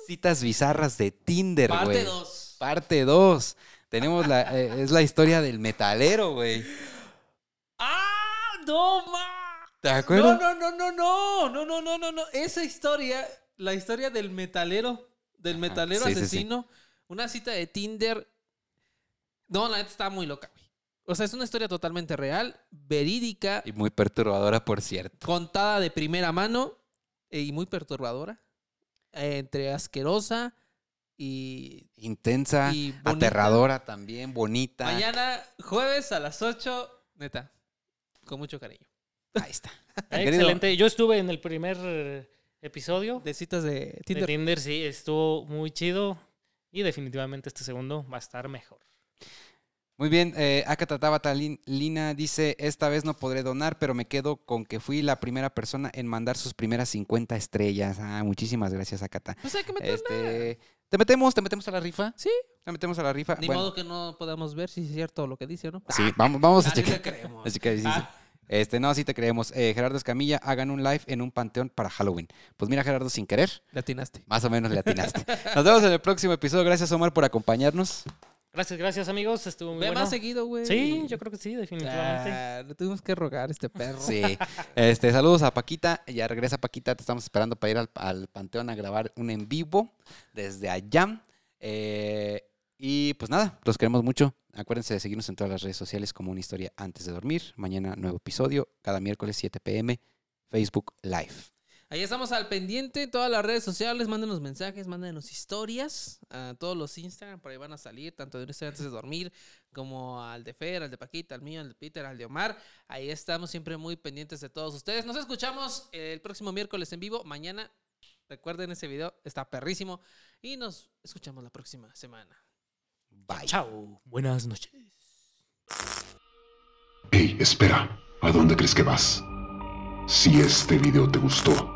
S3: Citas bizarras de Tinder,
S2: Parte
S3: güey.
S2: 2.
S3: Parte 2. Tenemos la, eh, es la historia del metalero, güey.
S2: ¡Ah! ¡No, ma!
S3: ¿Te acuerdas?
S2: no, no, no, no, no, no, no, no, no. Esa historia, la historia del metalero, del metalero
S3: sí, sí, sí.
S2: asesino, una cita de Tinder. No, la neta está muy loca. O sea, es una historia totalmente real, verídica,
S3: Y muy perturbadora, por cierto.
S2: contada de primera mano eh, y muy perturbadora. eh, entre asquerosa y.
S3: Intensa,
S2: Y
S3: aterradora también, bonita.
S2: Mañana, jueves a las 8, neta, con mucho cariño.
S3: Ahí está.
S4: Excelente. Yo estuve en el primer eh, episodio
S2: De citas de
S4: de
S2: Tinder.
S4: Tinder, sí, estuvo muy chido. Y definitivamente este segundo va a estar mejor.
S3: Muy bien, eh, Lin- Lina dice, esta vez no podré donar, pero me quedo con que fui la primera persona en mandar sus primeras 50 estrellas. Ah, muchísimas gracias, Akata.
S2: Pues hay que meterle.
S3: Este, ¿Te metemos? ¿Te metemos a la rifa?
S2: Sí.
S3: ¿Te metemos a la rifa?
S2: Ni
S3: Bueno,
S2: modo que no podamos ver si es cierto lo que dice o no.
S3: Sí, vamos, vamos a
S2: Ah,
S3: checar.
S2: creemos.
S3: Así que sí, sí.
S2: Ah.
S3: Este, no, sí te creemos. Eh, Gerardo Escamilla, hagan un live en un panteón para Halloween. Pues mira, Gerardo, sin querer,
S2: Le atinaste.
S3: más o menos le atinaste. Nos vemos en el próximo episodio. Gracias, Omar, por acompañarnos.
S4: Gracias, gracias, amigos. Estuvo muy
S2: Ve
S4: bueno.
S2: más seguido, güey.
S4: Sí, yo creo que sí, definitivamente.
S2: Ah, le tuvimos que rogar a este perro.
S3: Sí. Este, saludos a Paquita. Ya regresa Paquita. Te estamos esperando para ir al, al panteón a grabar un en vivo desde allá. Eh, y pues nada, los queremos mucho. Acuérdense de seguirnos en todas las redes sociales como una historia antes de dormir. Mañana nuevo episodio, cada miércoles 7 pm, Facebook Live.
S2: Ahí estamos al pendiente en todas las redes sociales. Mándenos mensajes, mándenos historias. A todos los Instagram, por ahí van a salir, tanto de historia antes de dormir, como al de Fer, al de Paquita, al mío, al de Peter, al de Omar. Ahí estamos siempre muy pendientes de todos ustedes. Nos escuchamos el próximo miércoles en vivo. Mañana, recuerden ese video, está perrísimo. Y nos escuchamos la próxima semana.
S3: Bye.
S4: Chao. Buenas noches.
S8: Hey, espera, ¿a dónde crees que vas? Si este video te gustó,